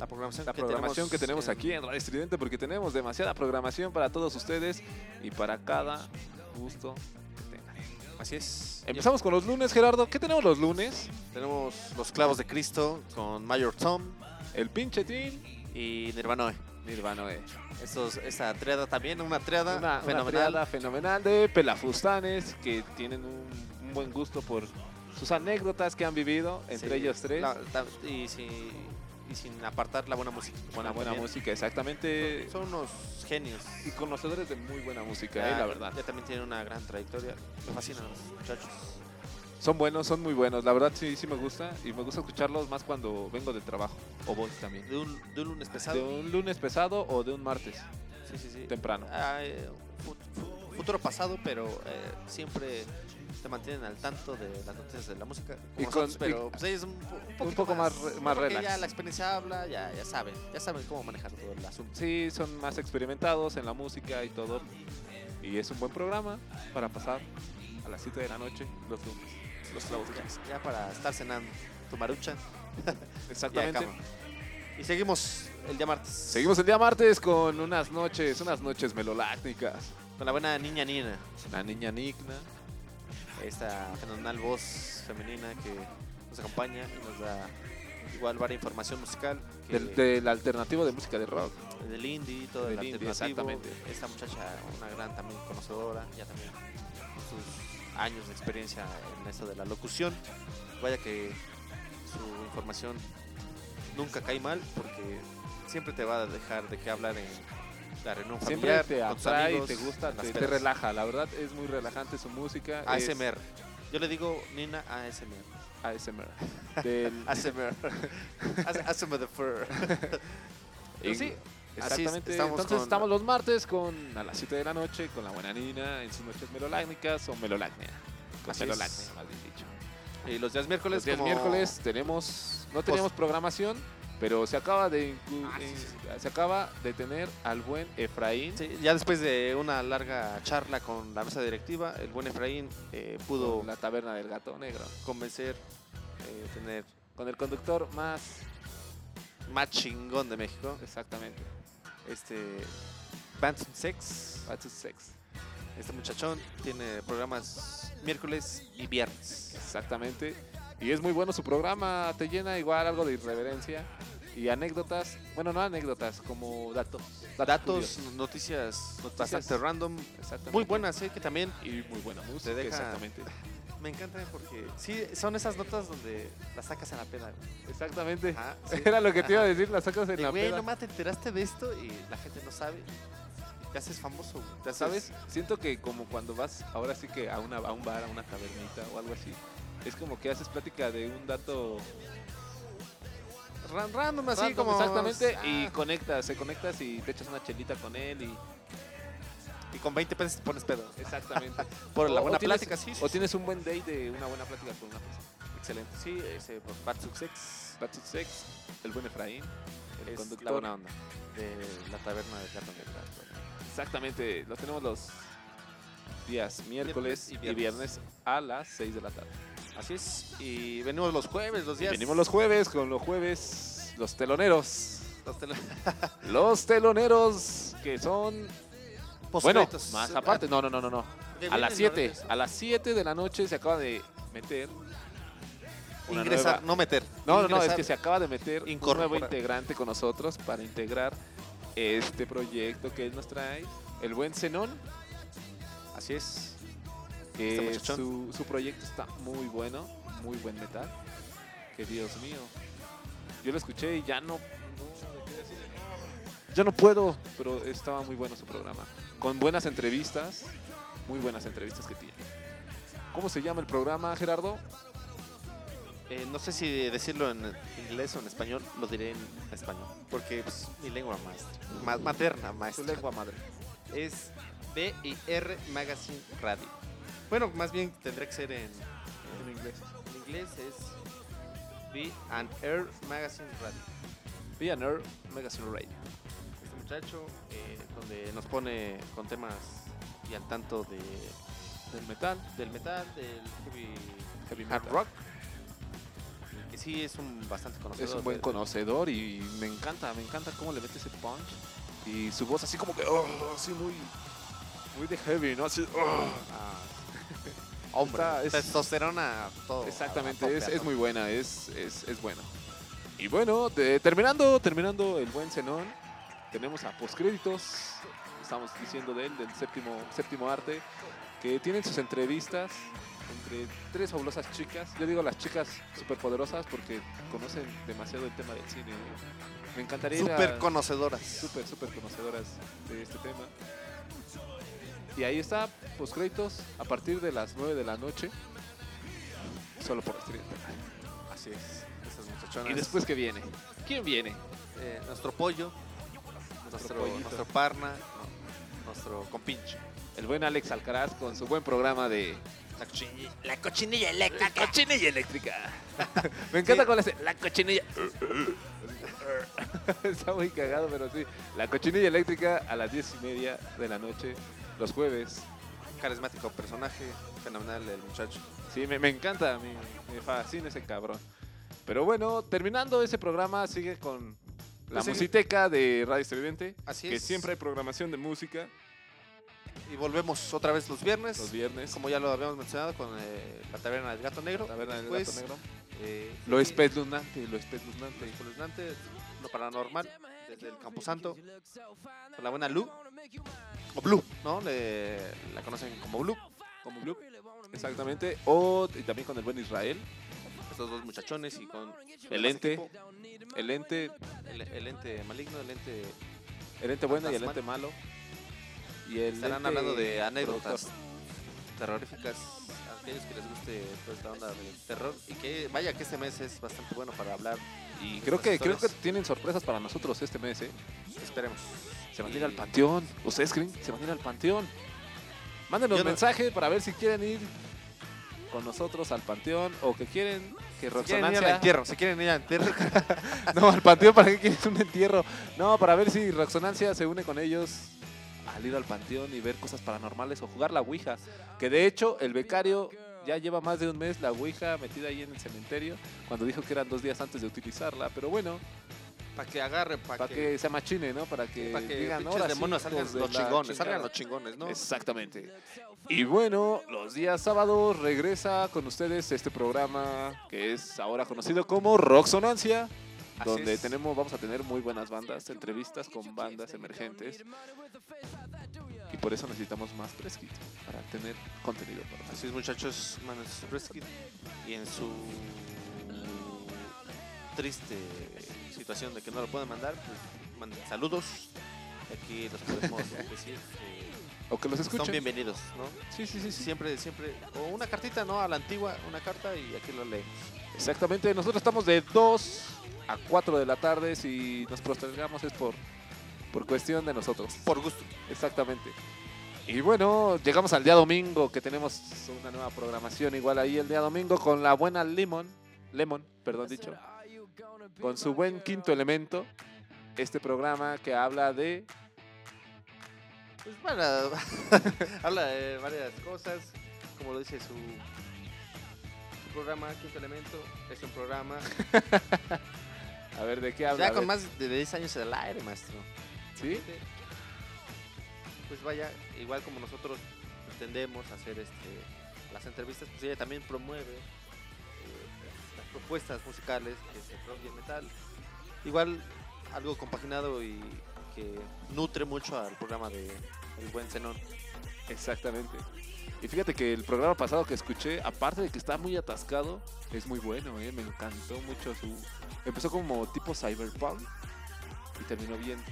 la programación, La que, programación que tenemos en- aquí en Radio Estridente, porque tenemos demasiada programación para todos ustedes y para cada gusto que tengan. Así es. Empezamos con los lunes, Gerardo. ¿Qué tenemos los lunes? Tenemos Los Clavos de Cristo con Mayor Tom El pinche team. y Nirvanoe. Nirvana, eh. Estos, esta triada también, una triada Una, una fenomenal. triada fenomenal de pelafustanes que tienen un, un buen gusto por sus anécdotas que han vivido entre Sí, ellos tres. la- y, sin, y sin apartar la buena música. buena, buena también. música, exactamente. Son unos genios. Y conocedores de muy buena música, Ya- eh, la verdad. Ya también tienen una gran trayectoria. Me fascinan los muchachos. Son buenos, son muy buenos. La verdad sí, sí me gusta. Y me gusta escucharlos más cuando vengo del trabajo. O voy también. De un, de un lunes pesado. De un lunes pesado o de un martes Sí, sí, sí. temprano. Ah, eh, fu- fu- futuro pasado, pero eh, siempre te mantienen al tanto de las noticias de la música. como Y con- nosotros, pero pues ellos un, po- un, poco más más porque relax. ya la experiencia habla, ya, ya saben, ya saben cómo manejar todo el asunto. Sí, son más experimentados en la música y todo. Y es un buen programa para pasar a las 7 de la noche los lunes. Los clavos Cristo. Ya para estar cenando tu marucha. (laughs) Exactamente. Ya, y seguimos el día martes. Seguimos el día martes con unas noches, unas noches melolácnicas. con la buena niña Nina. La niña Nigna. Esta fenomenal voz femenina que nos acompaña y nos da igual varia información musical Del, del alternativo de música de rock. del indie, todo Del el indie, alternativo. exactamente. Esta muchacha, una gran también conocedora, ya también con sus años de experiencia en esto de la locución. Vaya que su información nunca cae mal porque siempre te va a dejar de qué hablar en la reunión Siempre familiar, te con atrae, amigos, te gusta, te, te relaja. La verdad es muy relajante su música. es ASMR. Yo le digo Nina ASMR. ASMR. Del, ASMR. ASMR the fur. Y- (laughs) sí, Exactamente. estamos Entonces con- estamos los martes con a las 7 de la noche con la buena Nina en sus noches melolácnicas o melolacnia. Con Así es. melolacnia, más bien dicho. Y los días miércoles, Los días como- miércoles tenemos, no teníamos programación, pero se acaba de Ah, sí, sí, se acaba de tener al buen Efraín Sí, ya después de una larga charla con la mesa directiva, el buen Efraín eh, pudo con la taberna del gato negro, convencer, eh, tener con el conductor más más chingón de México, exactamente, este Bantam Sex. Bad to Sex. Este muchachón tiene programas miércoles y viernes. Exactamente. Y es muy bueno su programa, te llena igual algo de irreverencia y anécdotas, bueno, no anécdotas, como datos. Datos, noticias, Noticias. bastante random, Exactamente. muy buenas, eh, que también y muy buena música, deja- exactamente. me encanta porque sí, son esas notas donde las sacas en la peda. Exactamente. Ajá, (laughs) sí. Era lo que te iba a decir, la sacas en la güey, peda. nomás te enteraste de esto y la gente no sabe. Te haces famoso, güey. Te haces- ¿Sabes? Siento que como cuando vas ahora sí que a, una, a un bar, a una tabernita o algo así, es como que haces plática de un dato Ran- random, así random, como. exactamente ah, y conectas, se conectas y te echas una chelita con él y y con 20 pesos te pones pedo. exactamente. (laughs) Por la buena tienes- plática, sí. sí, O tienes un buen day de una buena plática con una persona. Excelente. Sí, ese pues, Bad Success Bad Sex, el buen Efraín, el es conductor. la buena onda de la taberna de Negro. Exactamente, los tenemos los días miércoles Miércoles y y viernes. viernes a las 6 de la tarde. Así es. Y venimos los jueves, los días. venimos los jueves con los jueves, los teloneros. los (laughs) teloneros que son Bueno, más aparte, no, no, no, no, no. A las vienen 7, ahorita. a las 7 de la noche se acaba de meter Ingresar, nueva- no meter. No, no, no, es Ingresar. que se acaba de meter un nuevo integrante con nosotros para integrar este proyecto que él nos trae, el buen Zenón, Así es. Que Este su, su proyecto está muy bueno, muy buen metal. Que Dios mío. Yo lo escuché y ya no. Ya no puedo, pero estaba muy bueno su programa. Con buenas entrevistas, muy buenas entrevistas que tiene. ¿Cómo se llama el programa, Gerardo? Eh, no sé si decirlo en inglés o en español, lo diré en español. Porque pues, mi lengua maestra. ma- materna Su maestra. lengua madre. Es BIR Magazine Radio. Bueno, más bien tendría que ser en, En inglés. en inglés, es Be and Air Magazine Radio. Pioneer Magazine Radio. Este muchacho, eh, donde nos pone con temas y al tanto de, Del metal. del metal, del heavy, Heavy hard metal. rock. y Que sí es un bastante conocido. Es un buen conocedor y me encanta, me encanta cómo le mete ese punch. Y su voz así como que, oh, así muy, muy de heavy, ¿no? Así, oh. Hombre, Está- es- testosterona todo. a Exactamente, tope, es, es muy buena, es, es, es bueno. Y bueno, de- terminando, terminando el buen Zenón, tenemos a postcréditos, estamos diciendo de él, del séptimo, séptimo arte, que tienen sus entrevistas entre tres fabulosas chicas. Yo digo las chicas superpoderosas porque conocen demasiado el tema del cine. ¿no? Me encantaría Súper conocedoras. súper, súper conocedoras de este tema. Y ahí está, postcréditos, a partir de las 9 de la noche, solo por Estridente. Así es. Esas muchachonas. Y después, ¿qué viene? ¿Quién viene? eh, nuestro pollo, nuestro, pollito. nuestro parna, no, nuestro compinche. El buen Alex Alcaraz con su buen programa de La cochinilla. La cochinilla eléctrica. cochinilla eléctrica. (laughs) Me encanta con ese La cochinilla. (laughs) Está muy cagado, pero sí. La cochinilla eléctrica a las 10 y media de la noche, los jueves. Carismático personaje, fenomenal el muchacho. Sí, me, me encanta, me, me fascina ese cabrón. Pero bueno, terminando ese programa, sigue con la Pues sigue- musiteca de Radio Estridente. Así Que es. siempre hay programación de música Y volvemos otra vez los viernes. los viernes. Como ya lo habíamos mencionado con eh, la taberna del gato negro. La el Después, gato negro. eh, Lo espeluznante, lo espeluznante. espeluznante, lo paranormal, desde el Camposanto, con la buena Lu, o Blue, ¿no? Le, la conocen como Blue, Como Blue. Exactamente. O y también con el buen Israel. estos dos muchachones y con El ente. El ente, el, el ente maligno, el ente... el ente bueno y el ente malo. Y el Estarán ente hablando de anécdotas productor. terroríficas a aquellos que les guste toda esta onda del terror y que vaya que este mes es bastante bueno para hablar Y creo que, creo que tienen sorpresas para nosotros este mes, ¿eh? esperemos Se van a ir al panteón. ¿Ustedes creen? Se van a ir al panteón. Mándenos Yo no- mensaje para ver si quieren ir con nosotros al panteón o que quieren que si quieren ir al Roxonancia... entierro si quieren ir al entierro (laughs) no, al panteón, ¿para qué quieren un entierro? No, para ver si Roxonancia se une con ellos al ir al panteón y ver cosas paranormales o jugar la Ouija. Que de hecho, el becario ya lleva más de un mes la Ouija metida ahí en el cementerio cuando dijo que eran dos días antes de utilizarla. Pero bueno, para que agarre para para que se machine, ¿no? Para que, para que digan, ahora sí, salgan los chingones chingada". salgan los chingones no Exactamente. Y bueno, los días sábados regresa con ustedes este programa que es ahora conocido como Rocksonancia, Así donde es. tenemos, vamos a tener muy buenas bandas, entrevistas con bandas emergentes. Y por eso necesitamos más press kit para tener contenido para. Así es, muchachos, manden su press kit y en su triste situación de que no lo pueden mandar, pues manden saludos. Aquí los podemos (laughs) decir que O que los son escuchen. bienvenidos, ¿no? Sí, sí, sí, sí. Siempre, siempre, o una cartita, ¿no? A la antigua, una carta y aquí lo leemos. Exactamente, nosotros estamos de 2 a 4 de la tarde. Si nos postergamos es por, por cuestión de nosotros. Por gusto. Exactamente. Y bueno, llegamos al día domingo que tenemos una nueva programación igual ahí el día domingo con la buena Lemon, Lemon, perdón dicho, con su buen quinto elemento, este programa que habla de Pues bueno, (laughs) habla de varias cosas, como lo dice su, su programa, Quinto Elemento, es un programa (laughs) a ver de qué habla. ya con más de 10 años en el aire, maestro. ¿Sí? Pues vaya, igual como nosotros pretendemos hacer este, las entrevistas, pues ella también promueve eh, las propuestas musicales, el rock y el metal. Igual algo compaginado y que nutre mucho al programa de El Buen Zenón. Exactamente. Y fíjate que el programa pasado que escuché, aparte de que está muy atascado, es muy bueno, ¿eh? me encantó mucho su... Empezó como tipo cyberpunk y terminó bien.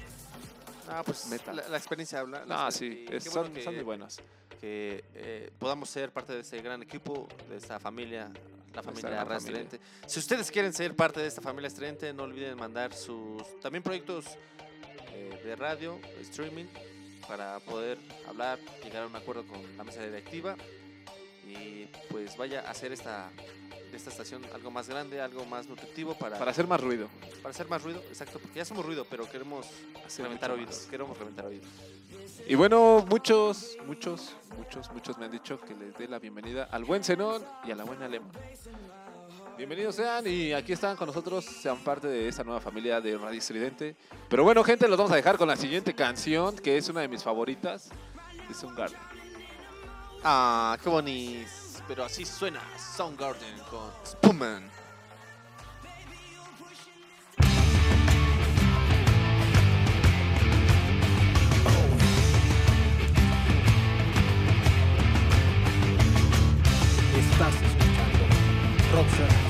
Ah, pues Metal. La, la experiencia habla. la Ah, experiencia- sí, es- son, bueno que- son muy buenas. que eh, podamos ser parte de este gran equipo, de esta familia, la familia. Estridente. Si ustedes quieren ser parte de esta familia estridente, no olviden mandar sus también proyectos eh, de radio, streaming, para poder hablar, llegar a un acuerdo con la mesa directiva y pues vaya a hacer esta, esta estación algo más grande, algo más nutritivo para, Para hacer más ruido. para hacer más ruido, exacto, porque ya somos ruido, pero queremos Hacer reventar oídos, más. queremos reventar oídos. Y bueno, muchos, muchos, muchos, muchos me han dicho que les dé la bienvenida al buen Zenón y a la buena Lemon. Bienvenidos sean y aquí están con nosotros, sean parte de esta nueva familia de Radio Estridente. Pero bueno, gente, los vamos a dejar con la siguiente canción, que es una de mis favoritas, es un Garden. Ah, qué bonito, pero así suena Soundgarden con Spoonman. Estás escuchando Roxanancia.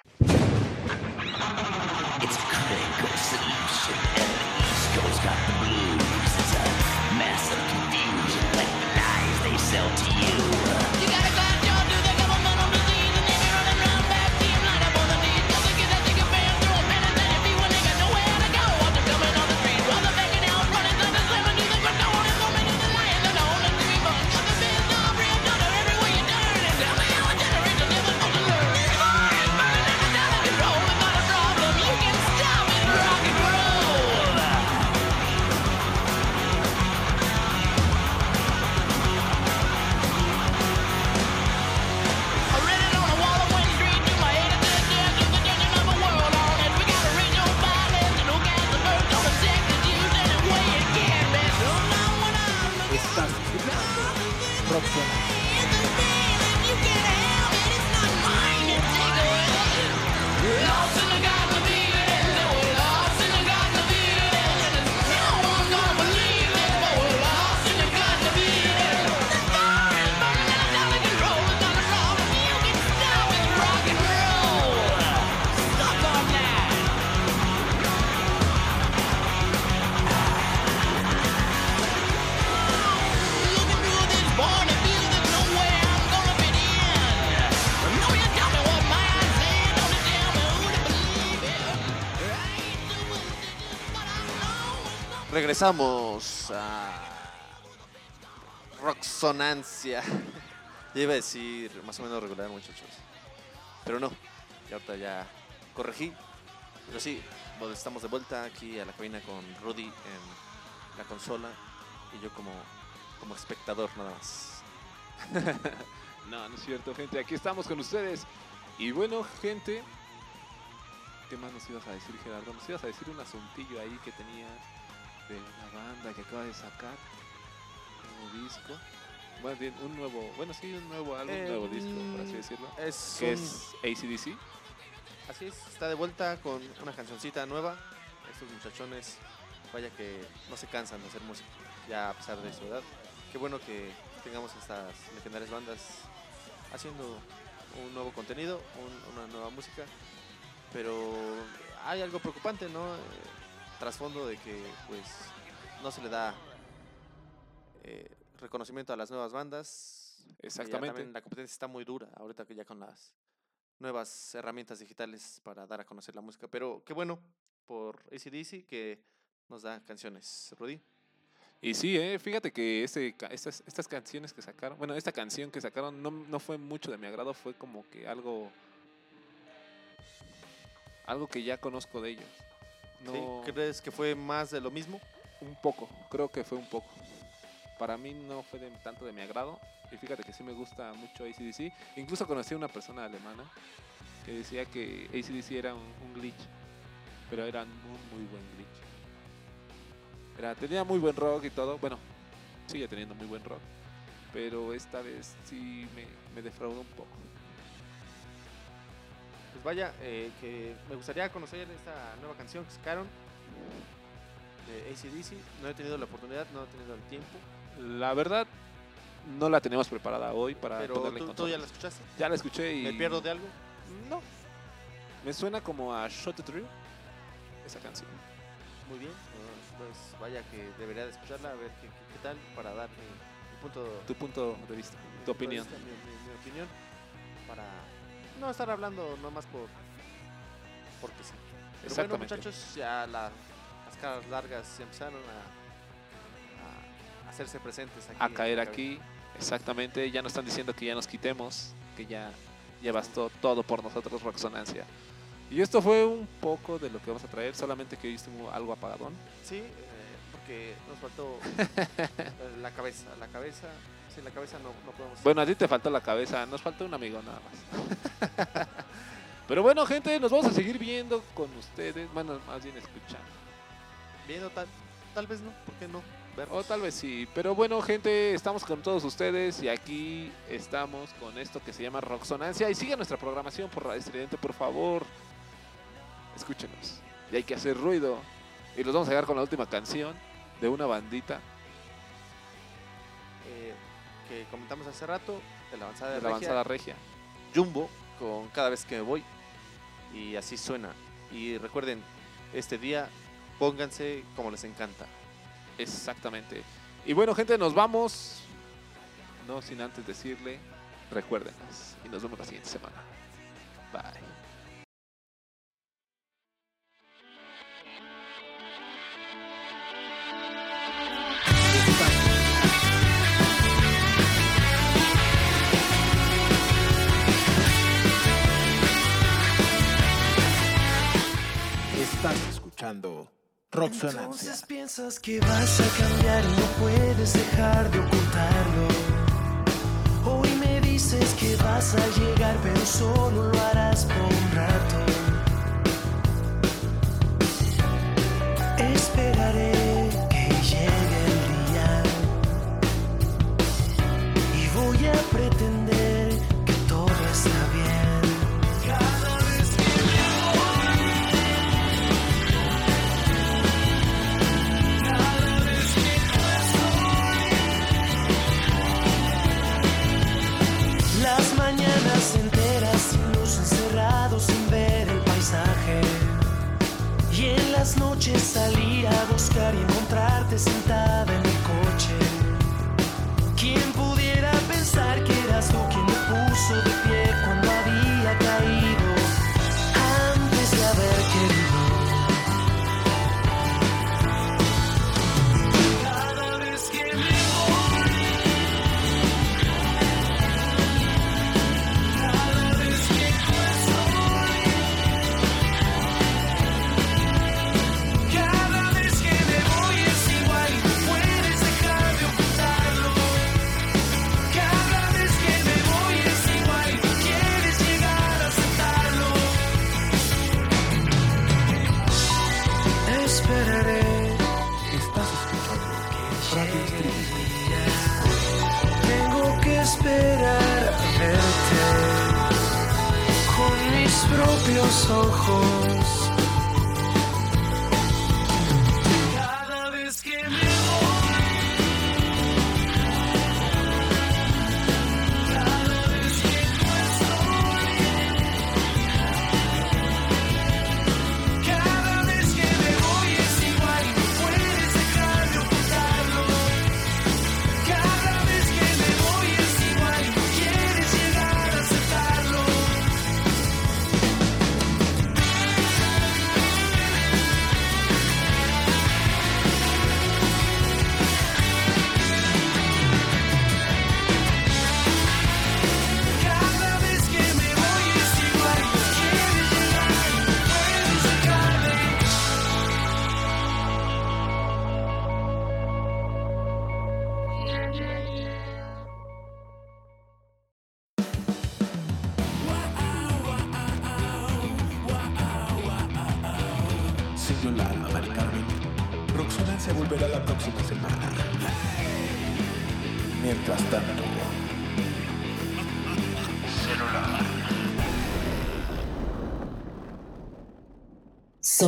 Regresamos a Roxonancia. Ya (laughs) iba a decir más o menos regular, muchachos. Pero no, y ahorita ya corregí. Pero sí, bueno, estamos de vuelta aquí a la cabina con Rudy en la consola y yo como, como espectador nada más. (laughs) No, no es cierto, gente. Aquí estamos con ustedes. Y bueno, gente. ¿Qué más nos ibas a decir, Gerardo? Nos ibas a decir un asuntillo ahí que tenía de la banda que acaba de sacar. Un nuevo disco. Bueno, bien, un nuevo. Bueno, sí, un nuevo álbum, un nuevo disco, por así decirlo. Es que es ACDC. Así es, está de vuelta con una cancioncita nueva. Estos muchachones, vaya que no se cansan de hacer música, ya a pesar de su edad. Qué bueno que tengamos estas legendarias bandas haciendo un nuevo contenido, un- una nueva música. Pero hay algo preocupante, ¿no? Trasfondo de que pues no se le da eh, reconocimiento a las nuevas bandas. Exactamente. también la competencia está muy dura ahorita que ya con las nuevas herramientas digitales para dar a conocer la música. Pero qué bueno por ACDC que nos da canciones. Rudy. Y sí, eh, fíjate que este, estas, estas canciones que sacaron, bueno, esta canción que sacaron no, no fue mucho de mi agrado, fue como que algo algo que ya conozco de ellos. No, ¿Sí? ¿Crees que fue más de lo mismo? un poco, creo que fue un poco. Para mí no fue de, tanto de mi agrado. Y fíjate que sí me gusta mucho ACDC. Incluso conocí a una persona alemana que decía que ACDC era un, un glitch. Pero era un muy buen glitch. Era, tenía muy buen rock y todo. Bueno, sigue teniendo muy buen rock. Pero esta vez sí me, me defraudó un poco. Pues vaya, eh, que me gustaría conocer esta nueva canción que sacaron de ACDC. No he tenido la oportunidad, no he tenido el tiempo. La verdad, no la tenemos preparada hoy para Pero ponerla en tú, ya la escuchaste. Ya la escuché y... ¿Me pierdo de algo? No. Me suena como a Shot the Thrill, esa canción. Muy bien. eh, Pues vaya que debería de escucharla, a ver qué, qué- qué tal, para dar mi, mi punto, Tu punto de vista, tu de opinión. vista, mi, mi- mi opinión. Para no estar hablando nomás por porque sí. Pero bueno, muchachos, ya la- las caras largas se empezaron a, a hacerse presentes aquí. A caer aquí, exactamente. Ya nos están diciendo que ya nos quitemos, que ya, ya bastó todo por nosotros, Roxonancia. Y esto fue un poco de lo que vamos a traer, solamente que hoy estuvo algo apagadón. Sí, eh, porque nos faltó (laughs) la cabeza. La cabeza, sin la cabeza no, no podemos. Bueno, a ti te faltó la cabeza, nos faltó un amigo nada más. (laughs) Pero bueno, gente, nos vamos a seguir viendo con ustedes, bueno, más bien escuchando. Viendo tal, tal vez no, ¿por qué no? Vernos. O tal vez sí. Pero bueno, gente, estamos con todos ustedes y aquí estamos con esto que se llama Roxonancia. Y sigue nuestra programación por Radio Estridente, por favor. Escúchenos. Y hay que hacer ruido. Y los vamos a dejar con la última canción de una bandita que comentamos hace rato, de la avanzada de, la Regia, avanzada regia. Jumbo, con cada vez que me voy. Y así suena. Y recuerden, este día pónganse como les encanta. Exactamente. Y bueno, gente, nos vamos. No sin antes decirle, recuérdenos. Y nos vemos la siguiente semana. Bye. Escuchando Roxonancia. Entonces piensas que vas a cambiar y no puedes dejar de ocultarlo. Hoy me dices que vas a llegar, pero solo lo harás por un rato. Noches salir a buscar y encontrarte sentada en el coche. ¿Quién pudiera pensar que eras tú quien me puso de pie propios ojos.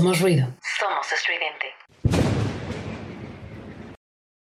Somos ruido.